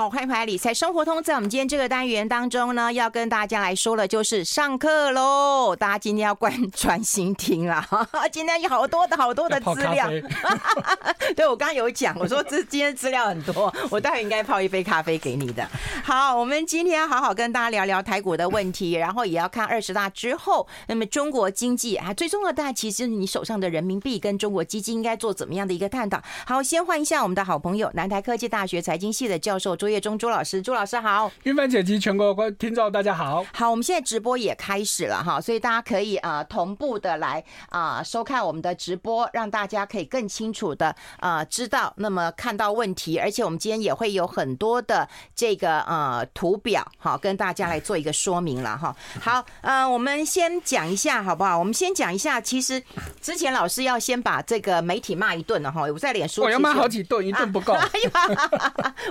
好，欢迎回来理财生活通。在我们今天这个单元当中呢，要跟大家来说的，就是上课喽。大家今天要关专心听了，今天有好多的好多的资料。对，我刚刚有讲，我说这今天资料很多，我待会应该泡一杯咖啡给你的。好，我们今天要好好跟大家聊聊台股的问题，然后也要看二十大之后，那么中国经济啊，最重要的，其实你手上的人民币跟中国基金应该做怎么样的一个探讨。好，先换一下我们的好朋友，南台科技大学财经系的教授。卓月中，朱老师，朱老师好，云帆姐及全国观听众大家好，好，我们现在直播也开始了哈，所以大家可以呃同步的来啊、收看我们的直播，让大家可以更清楚的呃知道，那么看到问题，而且我们今天也会有很多的这个呃图表好跟大家来做一个说明了哈。好，呃，我们先讲一下好不好？我们先讲一下，其实之前老师要先把这个媒体骂一顿了哈，我在脸书我要骂好几顿，一顿不够，啊、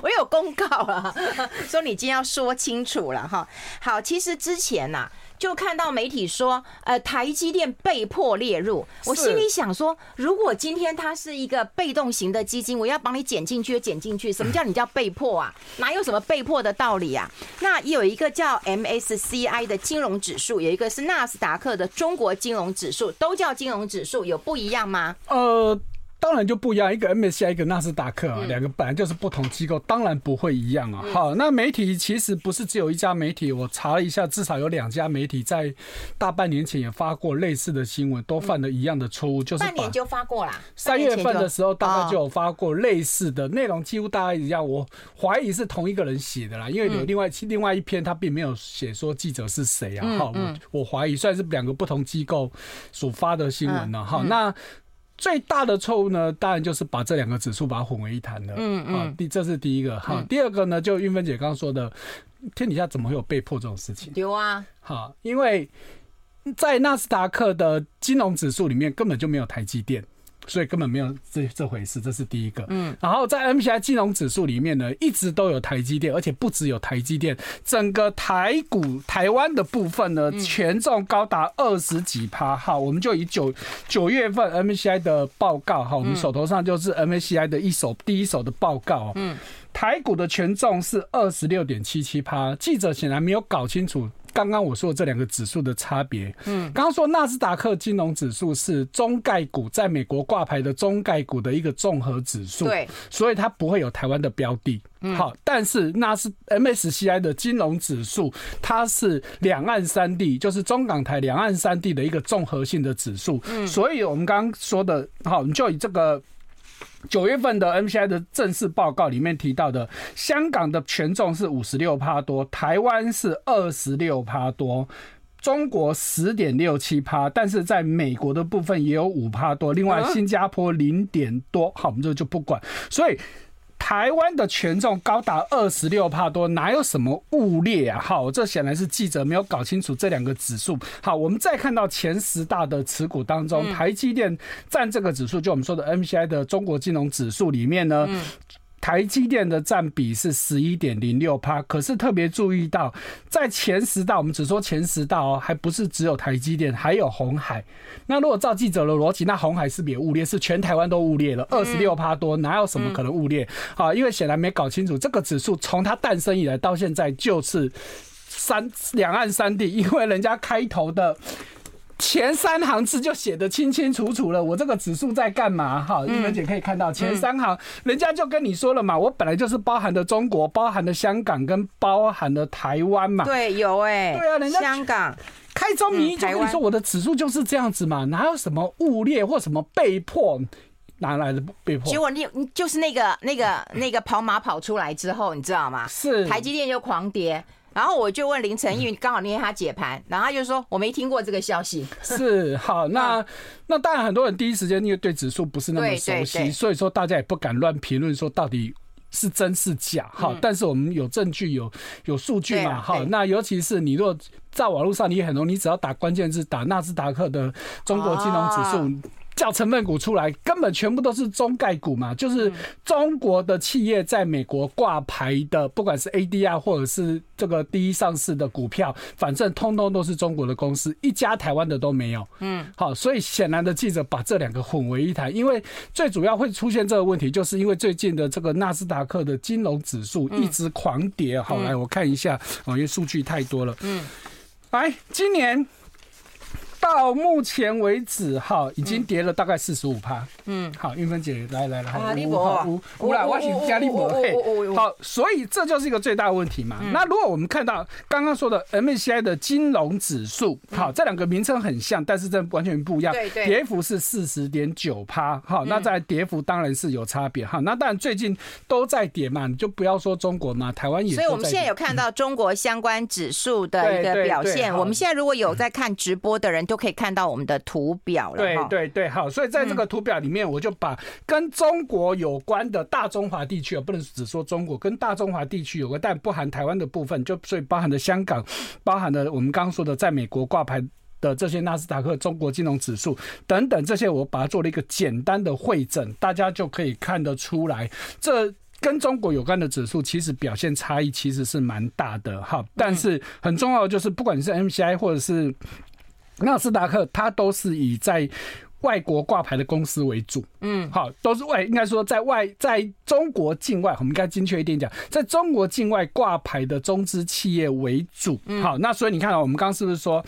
我有公。告了，说你今天要说清楚了哈。好，其实之前呐、啊，就看到媒体说，呃，台积电被迫列入。我心里想说，如果今天它是一个被动型的基金，我要帮你减进去，减进去。什么叫你叫被迫啊？哪有什么被迫的道理啊？那有一个叫 MSCI 的金融指数，有一个是纳斯达克的中国金融指数，都叫金融指数，有不一样吗？呃。当然就不一样，一个 MSCI，一个纳斯达克啊，两个本来就是不同机构，当然不会一样啊。好，那媒体其实不是只有一家媒体，我查了一下，至少有两家媒体在大半年前也发过类似的新闻，都犯了一样的错误，就是半年就发过了。三月份的时候大概就有发过类似的内容，几乎大概一样。我怀疑是同一个人写的啦，因为有另外另外一篇他并没有写说记者是谁啊。好，我我怀疑算是两个不同机构所发的新闻了。好，那。最大的错误呢，当然就是把这两个指数把它混为一谈了。嗯嗯，啊，第这是第一个。好，第二个呢，就运芬姐刚刚说的，天底下怎么会有被迫这种事情？有啊。好，因为在纳斯达克的金融指数里面根本就没有台积电。所以根本没有这这回事，这是第一个。嗯，然后在 MSCI 金融指数里面呢，一直都有台积电，而且不只有台积电，整个台股台湾的部分呢，权重高达二十几趴。好，我们就以九九月份 MSCI 的报告，哈，我们手头上就是 MSCI 的一手第一手的报告。嗯，台股的权重是二十六点七七趴。记者显然没有搞清楚。刚刚我说的这两个指数的差别，嗯，刚刚说纳斯达克金融指数是中概股在美国挂牌的中概股的一个综合指数，对，所以它不会有台湾的标的，好，但是那是 MSCI 的金融指数，它是两岸三地，就是中港台两岸三地的一个综合性的指数，嗯，所以我们刚刚说的，好，你就以这个。九月份的 MSCI 的正式报告里面提到的，香港的权重是五十六趴多，台湾是二十六趴多，中国十点六七趴，但是在美国的部分也有五趴多，另外新加坡零点多，好，我们这就不管，所以。台湾的权重高达二十六帕多，哪有什么物列啊？好，这显然是记者没有搞清楚这两个指数。好，我们再看到前十大的持股当中，台积电占这个指数，就我们说的 MSCI 的中国金融指数里面呢。台积电的占比是十一点零六趴，可是特别注意到，在前十大，我们只说前十大哦，还不是只有台积电，还有红海。那如果照记者的逻辑，那红海是不是也误列？是全台湾都误列了，二十六趴多，哪有什么可能误列？好，因为显然没搞清楚这个指数从它诞生以来到现在就是三两岸三地，因为人家开头的。前三行字就写得清清楚楚了，我这个指数在干嘛？哈，玉芬姐可以看到前三行，人家就跟你说了嘛，我本来就是包含的中国，包含的香港跟包含的台湾嘛。对，有哎、欸。对啊，人家香港开宗明义就跟你说，我的指数就是这样子嘛，哪有什么误列或什么被迫，哪来的被迫？结果你就是那个那个那个跑马跑出来之后，你知道吗？是台积电就狂跌。然后我就问林晨，因为刚好那天他解盘，然后他就说我没听过这个消息。是好，那那当然很多人第一时间因为对指数不是那么熟悉，所以说大家也不敢乱评论说到底是真是假。哈，但是我们有证据有有数据嘛？哈，那尤其是你若在网络上，你很容易，你只要打关键字打纳斯达克的中国金融指数。叫成分股出来，根本全部都是中概股嘛，就是中国的企业在美国挂牌的，不管是 ADR 或者是这个第一上市的股票，反正通通都是中国的公司，一家台湾的都没有。嗯，好，所以显然的记者把这两个混为一谈，因为最主要会出现这个问题，就是因为最近的这个纳斯达克的金融指数一直狂跌。好，来我看一下，哦，因为数据太多了。嗯，来，今年。到目前为止，哈，已经跌了大概四十五趴。嗯，好，云芬姐来来来，好，五五来，我请加利博嘿。好，所以这就是一个最大的问题嘛。那如果我们看到刚刚说的 MSCI 的金融指数，好，这两个名称很像，但是这完全不一样。对对，跌幅是四十点九趴。好，那在跌幅当然是有差别。哈，那当然最近都在跌嘛，你就不要说中国嘛，台湾也。所以我们现在有看到中国相关指数的一个表现。我们现在如果有在看直播的人。都可以看到我们的图表了。对对对，好，所以在这个图表里面，我就把跟中国有关的大中华地区啊，不能只说中国，跟大中华地区有个，但不含台湾的部分，就所以包含了香港，包含了我们刚刚说的在美国挂牌的这些纳斯达克中国金融指数等等这些，我把它做了一个简单的会诊，大家就可以看得出来，这跟中国有关的指数其实表现差异其实是蛮大的哈。但是很重要的就是，不管你是 MSCI 或者是纳斯达克，它都是以在外国挂牌的公司为主，嗯，好，都是外，应该说在外，在中国境外，我们应该精确一点讲，在中国境外挂牌的中资企业为主，嗯。好，那所以你看啊，我们刚刚是不是说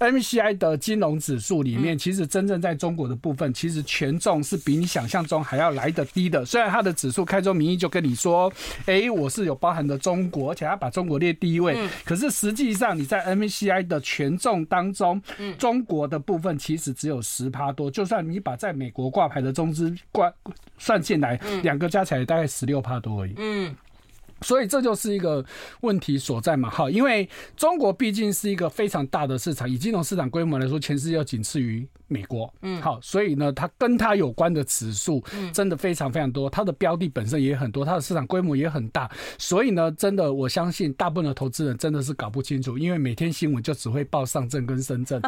，MSCI 的金融指数里面，其实真正在中国的部分，其实权重是比你想象中还要来得低的。虽然它的指数开宗明义就跟你说，哎，我是有包含的中国，而且它把中国列第一位，可是实际上你在 MSCI 的权重当中，中国的部分其实只有十趴多。就算你把在美国挂牌的中资挂算进来，两个加起来大概十六帕多而已。嗯，所以这就是一个问题所在嘛。哈，因为中国毕竟是一个非常大的市场，以金融市场规模来说，全世界要仅次于。美国，嗯，好，所以呢，它跟它有关的指数，真的非常非常多，它的标的本身也很多，它的市场规模也很大，所以呢，真的，我相信大部分的投资人真的是搞不清楚，因为每天新闻就只会报上证跟深圳，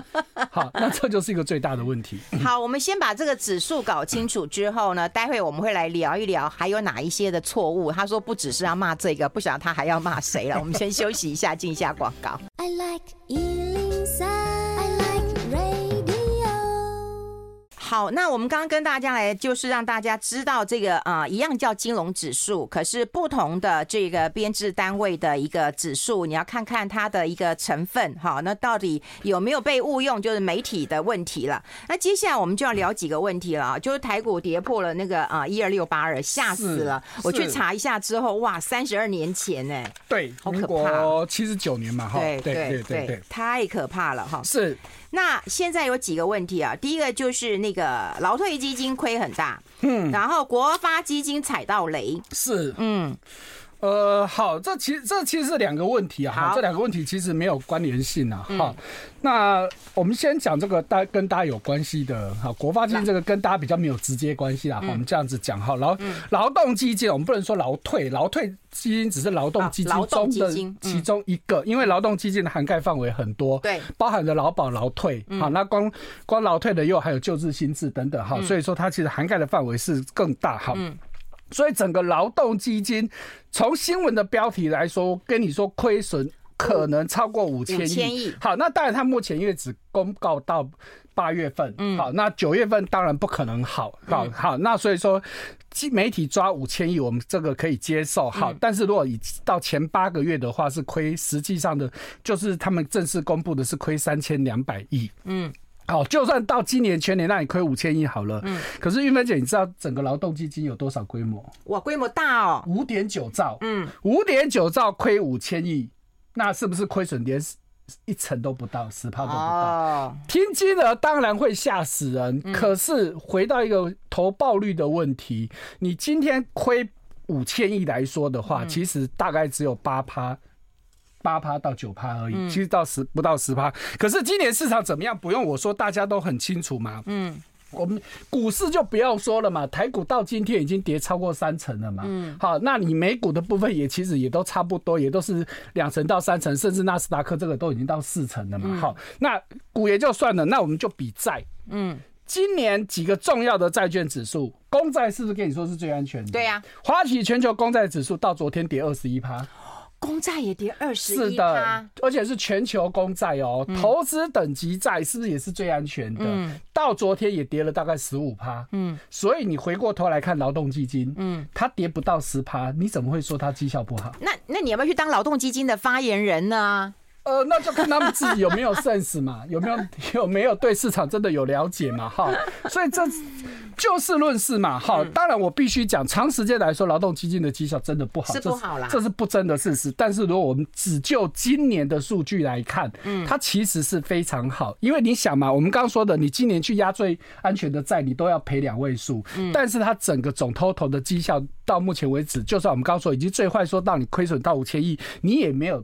好，那这就是一个最大的问题。好，我们先把这个指数搞清楚之后呢，待会我们会来聊一聊还有哪一些的错误。他说不只是要骂这个，不晓得他还要骂谁了。我们先休息一下，进一下广告。I like 好，那我们刚刚跟大家来，就是让大家知道这个啊、呃，一样叫金融指数，可是不同的这个编制单位的一个指数，你要看看它的一个成分，哈，那到底有没有被误用，就是媒体的问题了。那接下来我们就要聊几个问题了，就是台股跌破了那个啊一二六八二，吓死了。我去查一下之后，哇，三十二年前呢，对，好可怕，七十九年嘛，哈，对对对对，对，太可怕了，哈，是。那现在有几个问题啊？第一个就是那个劳退基金亏很大，嗯，然后国发基金踩到雷，是，嗯，呃，好，这其实这其实是两个问题啊，哈，这两个问题其实没有关联性啊，好。那我们先讲这个大跟大家有关系的哈，国发基金这个跟大家比较没有直接关系啦。我们这样子讲哈，劳劳动基金我们不能说劳退，劳退基金只是劳动基金中的其中一个，因为劳动基金的涵盖范围很多，对，包含着劳保、劳退，好，那光光劳退的又还有救治、新制等等哈，所以说它其实涵盖的范围是更大哈。所以整个劳动基金从新闻的标题来说，跟你说亏损。可能超过五千亿。好，那当然，他目前因为只公告到八月份，嗯，好，那九月份当然不可能好，好，好，那所以说，媒体抓五千亿，我们这个可以接受，好，但是如果以到前八个月的话，是亏，实际上的就是他们正式公布的是亏三千两百亿，嗯，好，就算到今年全年让你亏五千亿好了，嗯，可是玉芬姐，你知道整个劳动基金有多少规模？哇，规模大哦，五点九兆，嗯，五点九兆亏五千亿。那是不是亏损连一成都不到，十趴都不到？听金额当然会吓死人。可是回到一个投报率的问题，你今天亏五千亿来说的话，其实大概只有八趴，八趴到九趴而已。其实到十不到十趴。可是今年市场怎么样？不用我说，大家都很清楚嘛。嗯。我们股市就不要说了嘛，台股到今天已经跌超过三成了嘛。嗯，好，那你美股的部分也其实也都差不多，也都是两成到三成，甚至纳斯达克这个都已经到四成了嘛。好，那股也就算了，那我们就比债。嗯，今年几个重要的债券指数，公债是不是跟你说是最安全的？对呀、啊，花旗全球公债指数到昨天跌二十一趴。公债也跌二十，是的，而且是全球公债哦。嗯、投资等级债是不是也是最安全的？嗯，到昨天也跌了大概十五趴。嗯，所以你回过头来看劳动基金，嗯，它跌不到十趴，你怎么会说它绩效不好？那那你要不要去当劳动基金的发言人呢？呃，那就看他们自己有没有 sense 嘛，有没有有没有对市场真的有了解嘛？哈，所以这就事论事嘛。哈，当然我必须讲，长时间来说，劳动基金的绩效真的不好，是不好啦，这是不争的事实。但是如果我们只就今年的数据来看，嗯，它其实是非常好，因为你想嘛，我们刚刚说的，你今年去压最安全的债，你都要赔两位数，嗯，但是它整个总 total 的绩效到目前为止，就算我们刚刚说已经最坏说到你亏损到五千亿，你也没有。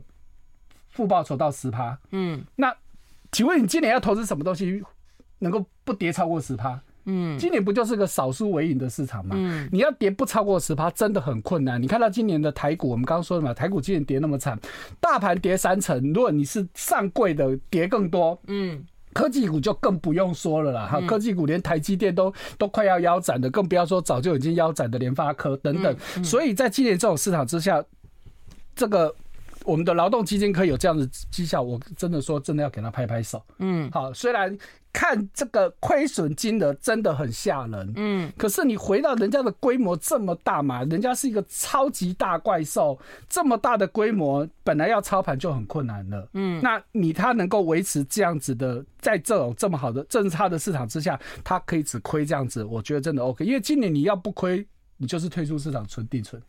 负报酬到十趴，嗯，那请问你今年要投资什么东西能够不跌超过十趴？嗯，今年不就是个少数为赢的市场吗？嗯，你要跌不超过十趴真的很困难。你看到今年的台股，我们刚刚说的嘛，台股今年跌那么惨，大盘跌三成，如果你是上柜的跌更多，嗯，科技股就更不用说了啦。哈，科技股连台积电都都快要腰斩的，更不要说早就已经腰斩的联发科等等。所以在今年这种市场之下，这个。我们的劳动基金可以有这样的绩效，我真的说真的要给他拍拍手。嗯，好，虽然看这个亏损金额真的很吓人，嗯，可是你回到人家的规模这么大嘛，人家是一个超级大怪兽，这么大的规模，本来要操盘就很困难了。嗯，那你他能够维持这样子的，在这种这么好的正差的市场之下，他可以只亏这样子，我觉得真的 OK。因为今年你要不亏，你就是退出市场存定存。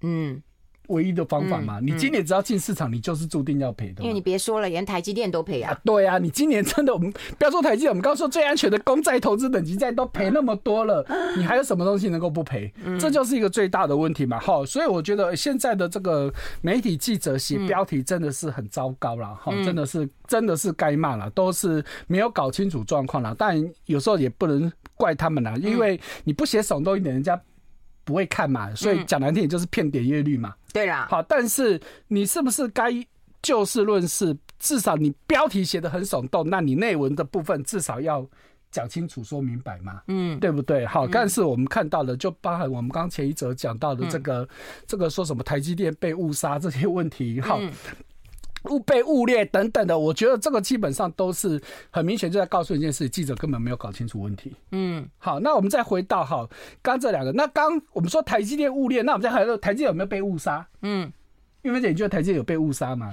嗯。唯一的方法嘛，你今年只要进市场，你就是注定要赔的。因为你别说了，连台积电都赔啊。对啊，你今年真的，我们不要说台积电，我们刚刚说最安全的公债投资等级债都赔那么多了，你还有什么东西能够不赔？这就是一个最大的问题嘛。好，所以我觉得现在的这个媒体记者写标题真的是很糟糕了，哈，真的是真的是该骂了，都是没有搞清楚状况了。但有时候也不能怪他们了，因为你不写耸动一点，人家。不会看嘛，所以讲难听点就是骗点阅率嘛。对啦，好，但是你是不是该就事论事？至少你标题写的很耸动，那你内文的部分至少要讲清楚、说明白嘛。嗯，对不对？好，但是我们看到了就包含我们刚前一则讲到的这个，这个说什么台积电被误杀这些问题，好。误被误列等等的，我觉得这个基本上都是很明显就在告诉一件事：记者根本没有搞清楚问题。嗯，好，那我们再回到好，刚这两个，那刚我们说台积电误列，那我们再还有台积电有没有被误杀？嗯，因为你觉得台积电有被误杀吗？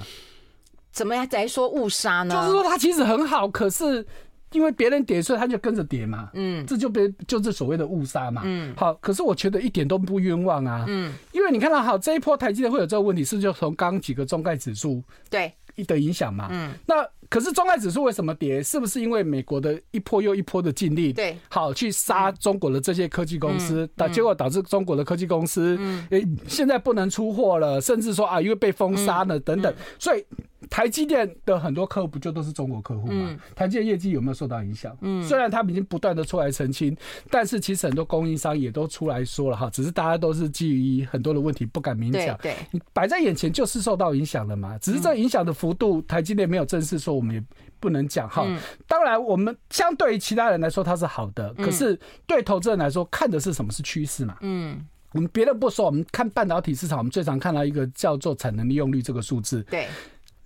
怎么样再说误杀呢？就是说它其实很好，可是。因为别人跌，所以他就跟着跌嘛。嗯，这就别就是所谓的误杀嘛。嗯，好，可是我觉得一点都不冤枉啊。嗯，因为你看到好这一波台积电会有这个问题，是就从刚几个中概指数对的影响嘛。嗯，那可是中概指数为什么跌？是不是因为美国的一波又一波的禁令？对，好去杀中国的这些科技公司，导结果导致中国的科技公司诶现在不能出货了，甚至说啊因为被封杀了等等，所以。台积电的很多客户不就都是中国客户吗？嗯、台积电业绩有没有受到影响？嗯，虽然他们已经不断的出来澄清，但是其实很多供应商也都出来说了哈，只是大家都是基于很多的问题不敢明讲。对，你摆在眼前就是受到影响了嘛，只是这影响的幅度，台积电没有正式说，我们也不能讲哈。当然，我们相对于其他人来说它是好的，可是对投资人来说，看的是什么是趋势嘛？嗯，我们别的不说，我们看半导体市场，我们最常看到一个叫做产能利用率这个数字。对。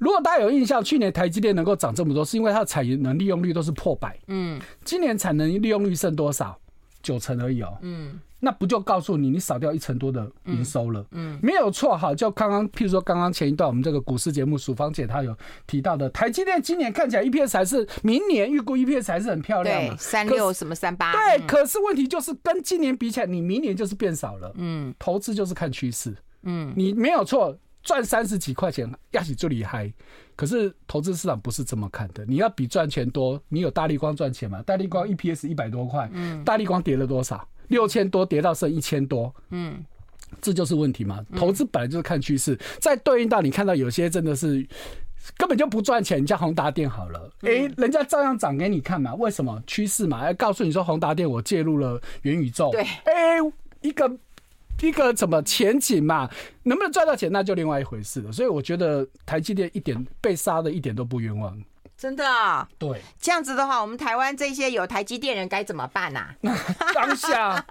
如果大家有印象，去年台积电能够涨这么多，是因为它的产能利用率都是破百。嗯，今年产能利用率剩多少？九成而已哦。嗯，那不就告诉你，你少掉一成多的营收了？嗯，没有错哈。就刚刚，譬如说刚刚前一段我们这个股市节目，淑芳姐她有提到的，台积电今年看起来 EPS 还是明年预估 EPS 还是很漂亮的，三六什么三八。对，可是问题就是跟今年比起来，你明年就是变少了。嗯，投资就是看趋势。嗯，你没有错。赚三十几块钱，压起就厉害。可是投资市场不是这么看的。你要比赚钱多，你有大力光赚钱吗？大力光 EPS 一百多块，嗯，大力光跌了多少？六千多跌到剩一千多，嗯，这就是问题嘛。投资本来就是看趋势，再对应到你看到有些真的是根本就不赚钱，你叫宏达电好了，诶，人家照样涨给你看嘛。为什么？趋势嘛，要告诉你说宏达电我介入了元宇宙，对，哎，一个。一个怎么前景嘛，能不能赚到钱，那就另外一回事了。所以我觉得台积电一点被杀的一点都不冤枉。真的啊？对，这样子的话，我们台湾这些有台积电人该怎么办呢？当下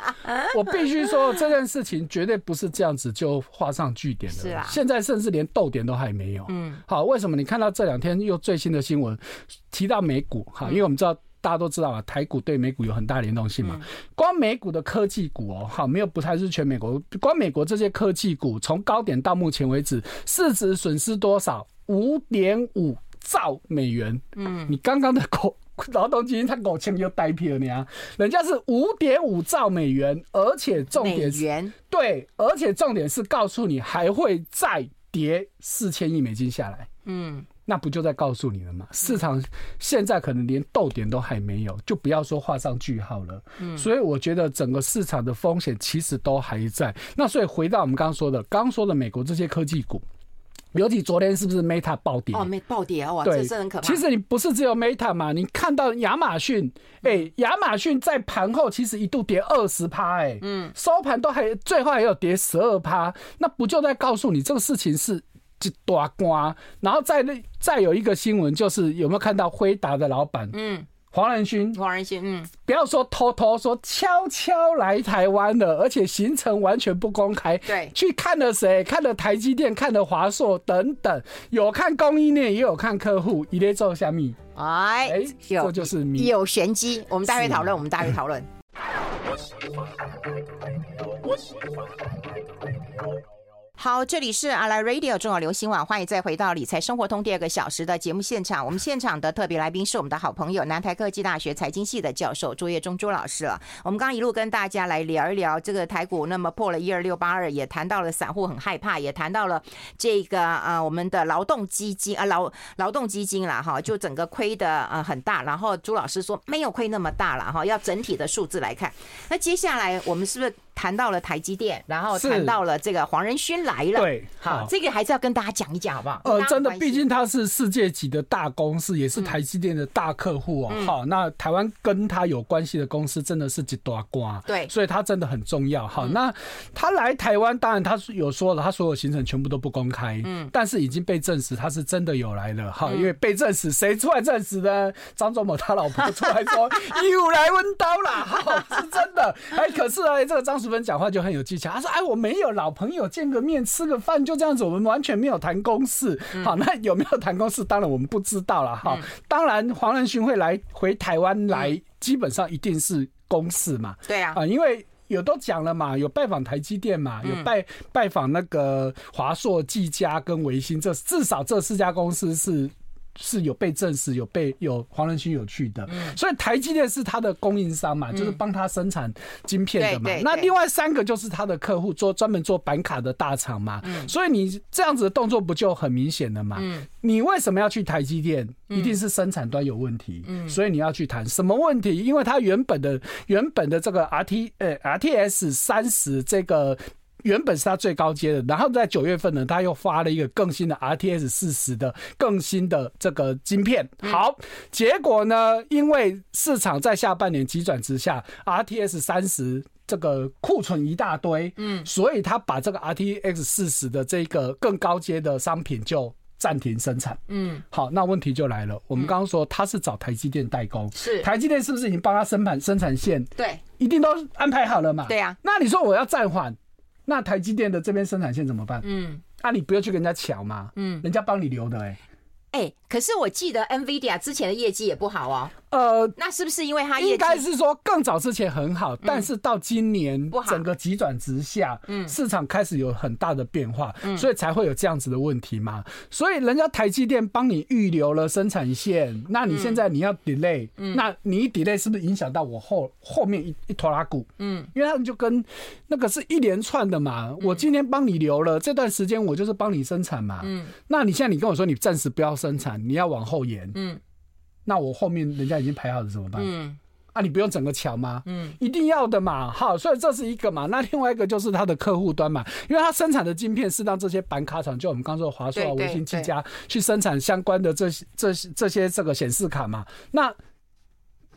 我必须说，这件事情绝对不是这样子就画上句点的。是啊，现在甚至连逗点都还没有。嗯，好，为什么？你看到这两天又最新的新闻提到美股哈，因为我们知道大家都知道啊，台股对美股有很大联动性嘛。光美股的科技股哦，好，没有不太是全美国，光美国这些科技股从高点到目前为止市值损失多少？五点五。兆美元，嗯，你刚刚的口劳动基金他狗钱又呆皮了你啊，人家是五点五兆美元，而且重点是，元。对，而且重点是告诉你还会再跌四千亿美金下来，嗯，那不就在告诉你了吗？市场现在可能连逗点都还没有，就不要说画上句号了，嗯，所以我觉得整个市场的风险其实都还在。那所以回到我们刚刚说的，刚刚说的美国这些科技股。尤其昨天是不是 Meta 暴跌？哦，没暴跌啊！哇，对，这是很可怕。其实你不是只有 Meta 嘛？你看到亚马逊，哎、欸，亚马逊在盘后其实一度跌二十趴，哎，嗯，收盘都还最后还有跌十二趴，那不就在告诉你这个事情是一大瓜？然后再那再有一个新闻，就是有没有看到辉达的老板？嗯。黄仁勋，黄仁勋，嗯，不要说偷偷说，悄悄来台湾了，而且行程完全不公开。对，去看了谁？看了台积电，看了华硕等等，有看供应链，也有看客户。一列做下面？哎，哎，这就是有玄机。我们待会讨论，我们待会讨论。好，这里是阿来 Radio 中广流行网，欢迎再回到理财生活通第二个小时的节目现场。我们现场的特别来宾是我们的好朋友，南台科技大学财经系的教授朱业忠朱老师了。我们刚刚一路跟大家来聊一聊这个台股，那么破了一二六八二，也谈到了散户很害怕，也谈到了这个呃我们的劳动基金啊劳劳动基金了哈，就整个亏的呃很大。然后朱老师说没有亏那么大了哈，要整体的数字来看。那接下来我们是不是？谈到了台积电，然后谈到了这个黄仁勋来了。对，好，这个还是要跟大家讲一讲，好不好？呃，真的，毕竟他是世界级的大公司，也是台积电的大客户哦。好，那台湾跟他有关系的公司真的是几大瓜。对，所以他真的很重要。好，那他来台湾，当然他有说了，他所有行程全部都不公开。嗯，但是已经被证实他是真的有来了。好，因为被证实，谁出来证实呢？张忠谋他老婆出来说 又来温刀了。好，是真的。哎，可是哎，这个张。淑芬讲话就很有技巧，他说：“哎，我没有老朋友见个面吃个饭就这样子，我们完全没有谈公事。好，那有没有谈公事？当然我们不知道了。哈，当然黄仁勋会来回台湾来，基本上一定是公事嘛。对啊，啊，因为有都讲了嘛，有拜访台积电嘛，有拜拜访那个华硕、技嘉跟维新，这至少这四家公司是。”是有被证实有被有黄仁勋有去的，所以台积电是他的供应商嘛，就是帮他生产晶片的嘛。那另外三个就是他的客户，做专门做板卡的大厂嘛。所以你这样子的动作不就很明显了嘛？你为什么要去台积电？一定是生产端有问题。所以你要去谈什么问题？因为他原本的原本的这个 R T 呃 R T S 三十这个。原本是他最高阶的，然后在九月份呢，他又发了一个更新的 RTX 四十的更新的这个晶片。好，结果呢，因为市场在下半年急转直下，RTX 三十这个库存一大堆，嗯，所以他把这个 RTX 四十的这个更高阶的商品就暂停生产。嗯，好，那问题就来了，我们刚刚说他是找台积电代工，是台积电是不是已经帮他生产生产线？对，一定都安排好了嘛？对呀。那你说我要暂缓？那台积电的这边生产线怎么办？嗯，啊，你不要去跟人家抢嘛，嗯，人家帮你留的哎、欸。哎、欸，可是我记得 NVIDIA 之前的业绩也不好哦。呃，那是不是因为它应该是说更早之前很好，但是到今年整个急转直下，嗯，市场开始有很大的变化，嗯，所以才会有这样子的问题嘛。所以人家台积电帮你预留了生产线，那你现在你要 delay，嗯，那你一 delay 是不是影响到我后后面一一拖拉股？嗯，因为他们就跟那个是一连串的嘛。我今天帮你留了这段时间，我就是帮你生产嘛。嗯，那你现在你跟我说你暂时不要生产，你要往后延，嗯。那我后面人家已经排好了怎么办？嗯，啊，你不用整个桥吗？嗯，一定要的嘛。好，所以这是一个嘛。那另外一个就是它的客户端嘛，因为它生产的晶片是让这些板卡厂，就我们刚说的华硕啊、微星、技嘉去生产相关的这些、这些、这些这个显示卡嘛。那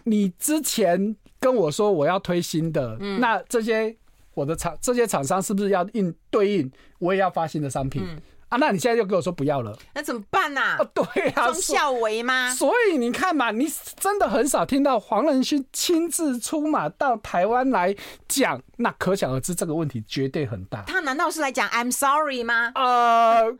你之前跟我说我要推新的，嗯、那这些我的厂这些厂商是不是要应对应？我也要发新的商品。嗯啊，那你现在又跟我说不要了，那怎么办呐？啊，对啊，忠孝为吗？所以你看嘛，你真的很少听到黄仁勋亲自出马到台湾来讲，那可想而知这个问题绝对很大。他难道是来讲 I'm sorry 吗？呃，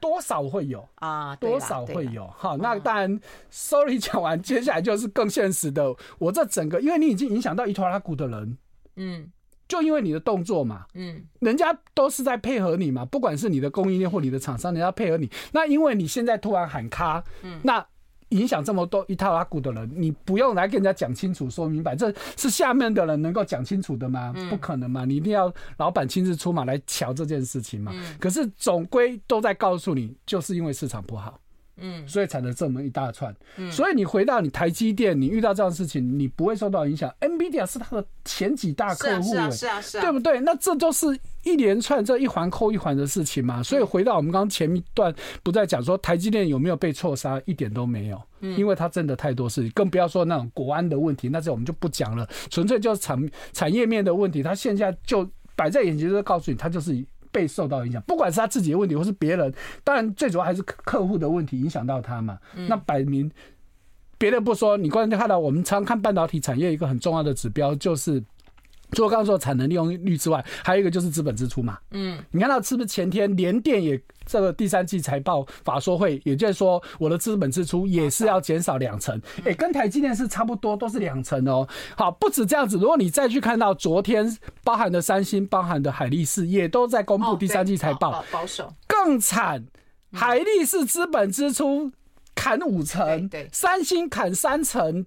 多少会有啊，多少会有。好，那当然，sorry 讲完，接下来就是更现实的。我这整个，因为你已经影响到伊拖拉古的人，嗯。就因为你的动作嘛，嗯，人家都是在配合你嘛，不管是你的供应链或你的厂商，人家配合你。那因为你现在突然喊卡，嗯，那影响这么多一套拉股的人，你不用来跟人家讲清楚、说明白，这是下面的人能够讲清楚的吗？不可能嘛，你一定要老板亲自出马来瞧这件事情嘛。可是总归都在告诉你，就是因为市场不好。嗯，所以才能这么一大串，嗯，所以你回到你台积电，你遇到这样的事情，你不会受到影响。NVIDIA 是它的前几大客户，是啊，是啊，是啊，对不对？那这都是一连串这一环扣一环的事情嘛。所以回到我们刚刚前一段，不再讲说台积电有没有被错杀，一点都没有，因为它真的太多事情，更不要说那种国安的问题，那这我们就不讲了，纯粹就是产产业面的问题，它现在就摆在眼前，就告诉你，它就是。被受到影响，不管是他自己的问题，或是别人，当然最主要还是客户的问题影响到他嘛。那摆明别的不说，你关键看到我们常看半导体产业一个很重要的指标就是。除了刚刚说的产能利用率之外，还有一个就是资本支出嘛。嗯，你看到是不是前天联电也这个第三季财报法说会，也就是说我的资本支出也是要减少两成，哎，跟台积电是差不多，都是两成哦。好，不止这样子，如果你再去看到昨天包含的三星、包含的海力士也都在公布第三季财报，保守更惨，海力士资本支出砍五成，对，三星砍三成。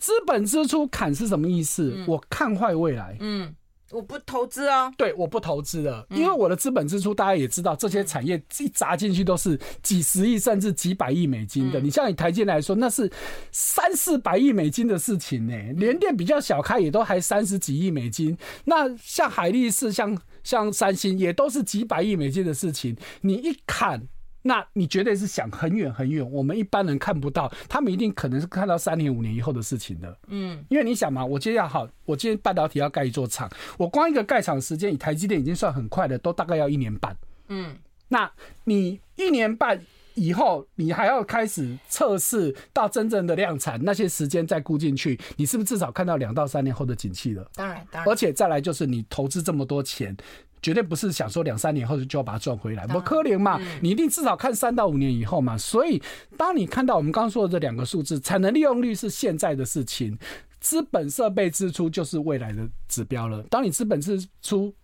资本支出砍是什么意思？嗯、我看坏未来。嗯，我不投资啊。对，我不投资了，因为我的资本支出大家也知道，这些产业一砸进去都是几十亿甚至几百亿美金的。你像你台积来说，那是三四百亿美金的事情呢。联电比较小开，也都还三十几亿美金。那像海力士、像像三星，也都是几百亿美金的事情。你一砍。那你绝对是想很远很远，我们一般人看不到，他们一定可能是看到三年五年以后的事情的。嗯，因为你想嘛，我今天要好，我今天半导体要盖一座厂，我光一个盖厂的时间，以台积电已经算很快的，都大概要一年半。嗯，那你一年半以后，你还要开始测试到真正的量产，那些时间再估进去，你是不是至少看到两到三年后的景气了？当然，当然，而且再来就是你投资这么多钱。绝对不是想说两三年后就要把它赚回来，不可能嘛！你一定至少看三到五年以后嘛。所以，当你看到我们刚刚说的这两个数字，产能利用率是现在的事情，资本设备支出就是未来的指标了。当你资本支出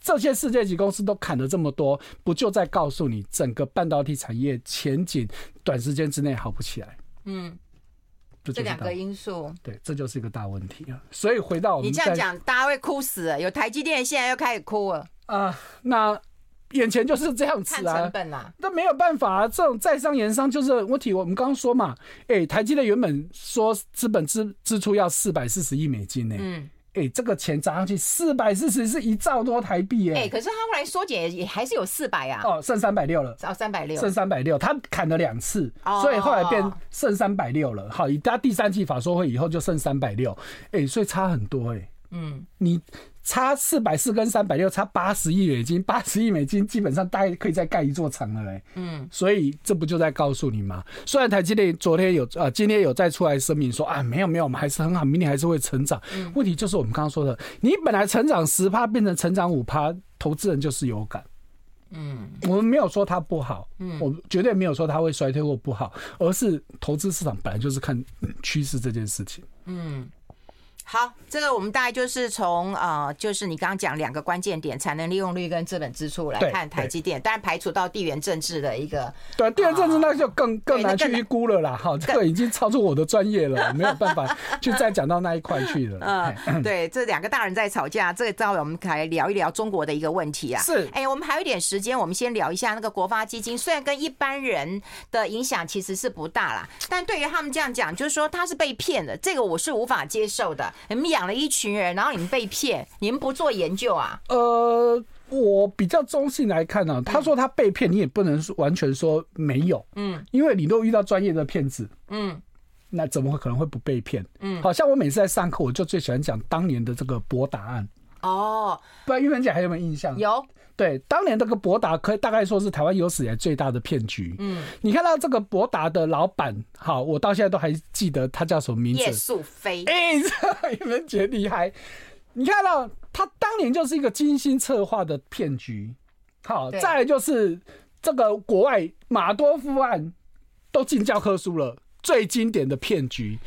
这些世界级公司都砍了这么多，不就在告诉你整个半导体产业前景短时间之内好不起来？嗯。这两个因素，对，这就是一个大问题啊。所以回到我们，你这样讲，大家会哭死。有台积电现在又开始哭了啊。那眼前就是这样子啊，成本啊，那没有办法啊。这种在商言商就是问题。我们刚刚说嘛，哎，台积电原本说资本支支出要四百四十亿美金呢。嗯。哎、欸，这个钱砸上去四百四十是一兆多台币哎、欸，可是他后来缩减也还是有四百啊，哦，剩三百六了，哦，三百六，剩三百六，他砍了两次，所以后来变剩三百六了。好，以他第三季法说会以后就剩三百六，哎，所以差很多哎、欸，嗯，你。差四百四跟三百六，差八十亿美金，八十亿美金基本上大概可以再盖一座城了嘞。嗯，所以这不就在告诉你吗？虽然台积电昨天有呃，今天有再出来声明说啊，没有没有，我们还是很好，明年还是会成长。嗯，问题就是我们刚刚说的，你本来成长十趴变成成长五趴，投资人就是有感。嗯，我们没有说它不好，嗯，我绝对没有说它会衰退或不好，而是投资市场本来就是看趋势这件事情。嗯。好，这个我们大概就是从呃，就是你刚刚讲两个关键点，产能利用率跟资本支出来看台积电，当然排除到地缘政治的一个。对，地缘政治那就更更难去预估了啦。哈，这个已经超出我的专业了，没有办法去再讲到那一块去了。嗯 对，这两个大人在吵架，这个待会我们来聊一聊中国的一个问题啊。是，哎，我们还有一点时间，我们先聊一下那个国发基金，虽然跟一般人的影响其实是不大啦，但对于他们这样讲，就是说他是被骗的，这个我是无法接受的。你们养了一群人，然后你们被骗，你们不做研究啊？呃，我比较中性来看呢、啊，他说他被骗，你也不能完全说没有，嗯，因为你都遇到专业的骗子，嗯，那怎么会可能会不被骗？嗯，好像我每次在上课，我就最喜欢讲当年的这个博答案。哦，不然玉芬姐还有没有印象？有，对，当年这个博达可以大概说是台湾有史以来最大的骗局。嗯，你看到这个博达的老板，好，我到现在都还记得他叫什么名字？叶素飞。哎，你们觉得厉害？你看到他当年就是一个精心策划的骗局。好，再来就是这个国外马多夫案都进教科书了，最经典的骗局。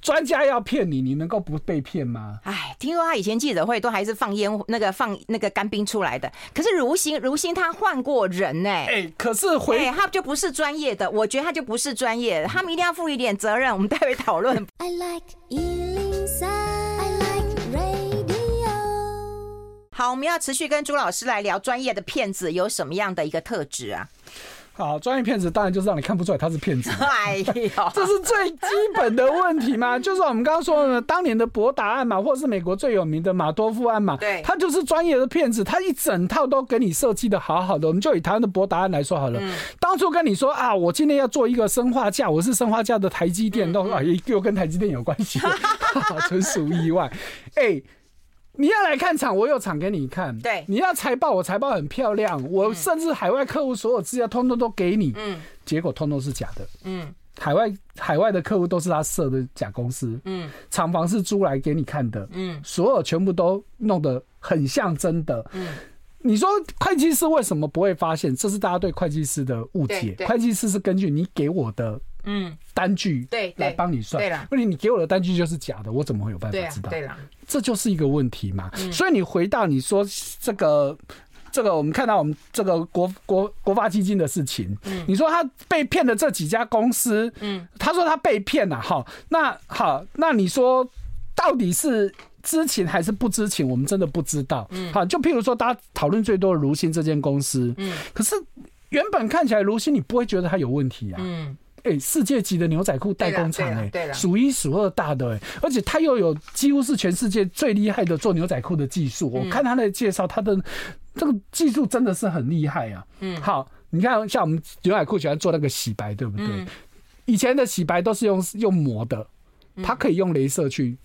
专家要骗你，你能够不被骗吗？哎，听说他以前记者会都还是放烟，那个放那个干冰出来的。可是如新如新他换过人呢、欸？哎、欸，可是回、欸、他就不是专业的，我觉得他就不是专业的，他们一定要负一点责任。我们待会 讨论。I like 103, I like radio。好，我们要持续跟朱老师来聊专业的骗子有什么样的一个特质啊？好，专业骗子当然就是让你看不出来他是骗子。哎呦，这是最基本的问题嘛？就是我们刚刚说的，当年的博达案嘛，或者是美国最有名的马多夫案嘛，对，他就是专业的骗子，他一整套都给你设计的好好的。我们就以台湾的博达案来说好了，当初跟你说啊，我今天要做一个生化架，我是生化架的台积电，都啊又跟台积电有关系，纯属意外。哎。你要来看厂，我有厂给你看。对，你要财报，我财报很漂亮，我甚至海外客户所有资料通通都给你。嗯，结果通通是假的。嗯，海外海外的客户都是他设的假公司。嗯，厂房是租来给你看的。嗯，所有全部都弄得很像真的。嗯，你说会计师为什么不会发现？这是大家对会计师的误解。会计师是根据你给我的。嗯，单据对来帮你算，对了，问题你给我的单据就是假的，我怎么会有办法知道？对了，这就是一个问题嘛。所以你回到你说这个这个，我们看到我们这个国国国发基金的事情，嗯你说他被骗的这几家公司，嗯，他说他被骗了，好，那好，那你说到底是知情还是不知情？我们真的不知道。嗯，好，就譬如说大家讨论最多的如新这间公司，嗯，可是原本看起来如新，你不会觉得它有问题啊，嗯。哎、欸，世界级的牛仔裤代工厂哎，数一数二大的哎、欸，而且他又有几乎是全世界最厉害的做牛仔裤的技术。我看他的介绍，他的这个技术真的是很厉害啊。嗯，好，你看像我们牛仔裤喜欢做那个洗白，对不对？以前的洗白都是用用磨的，它可以用镭射去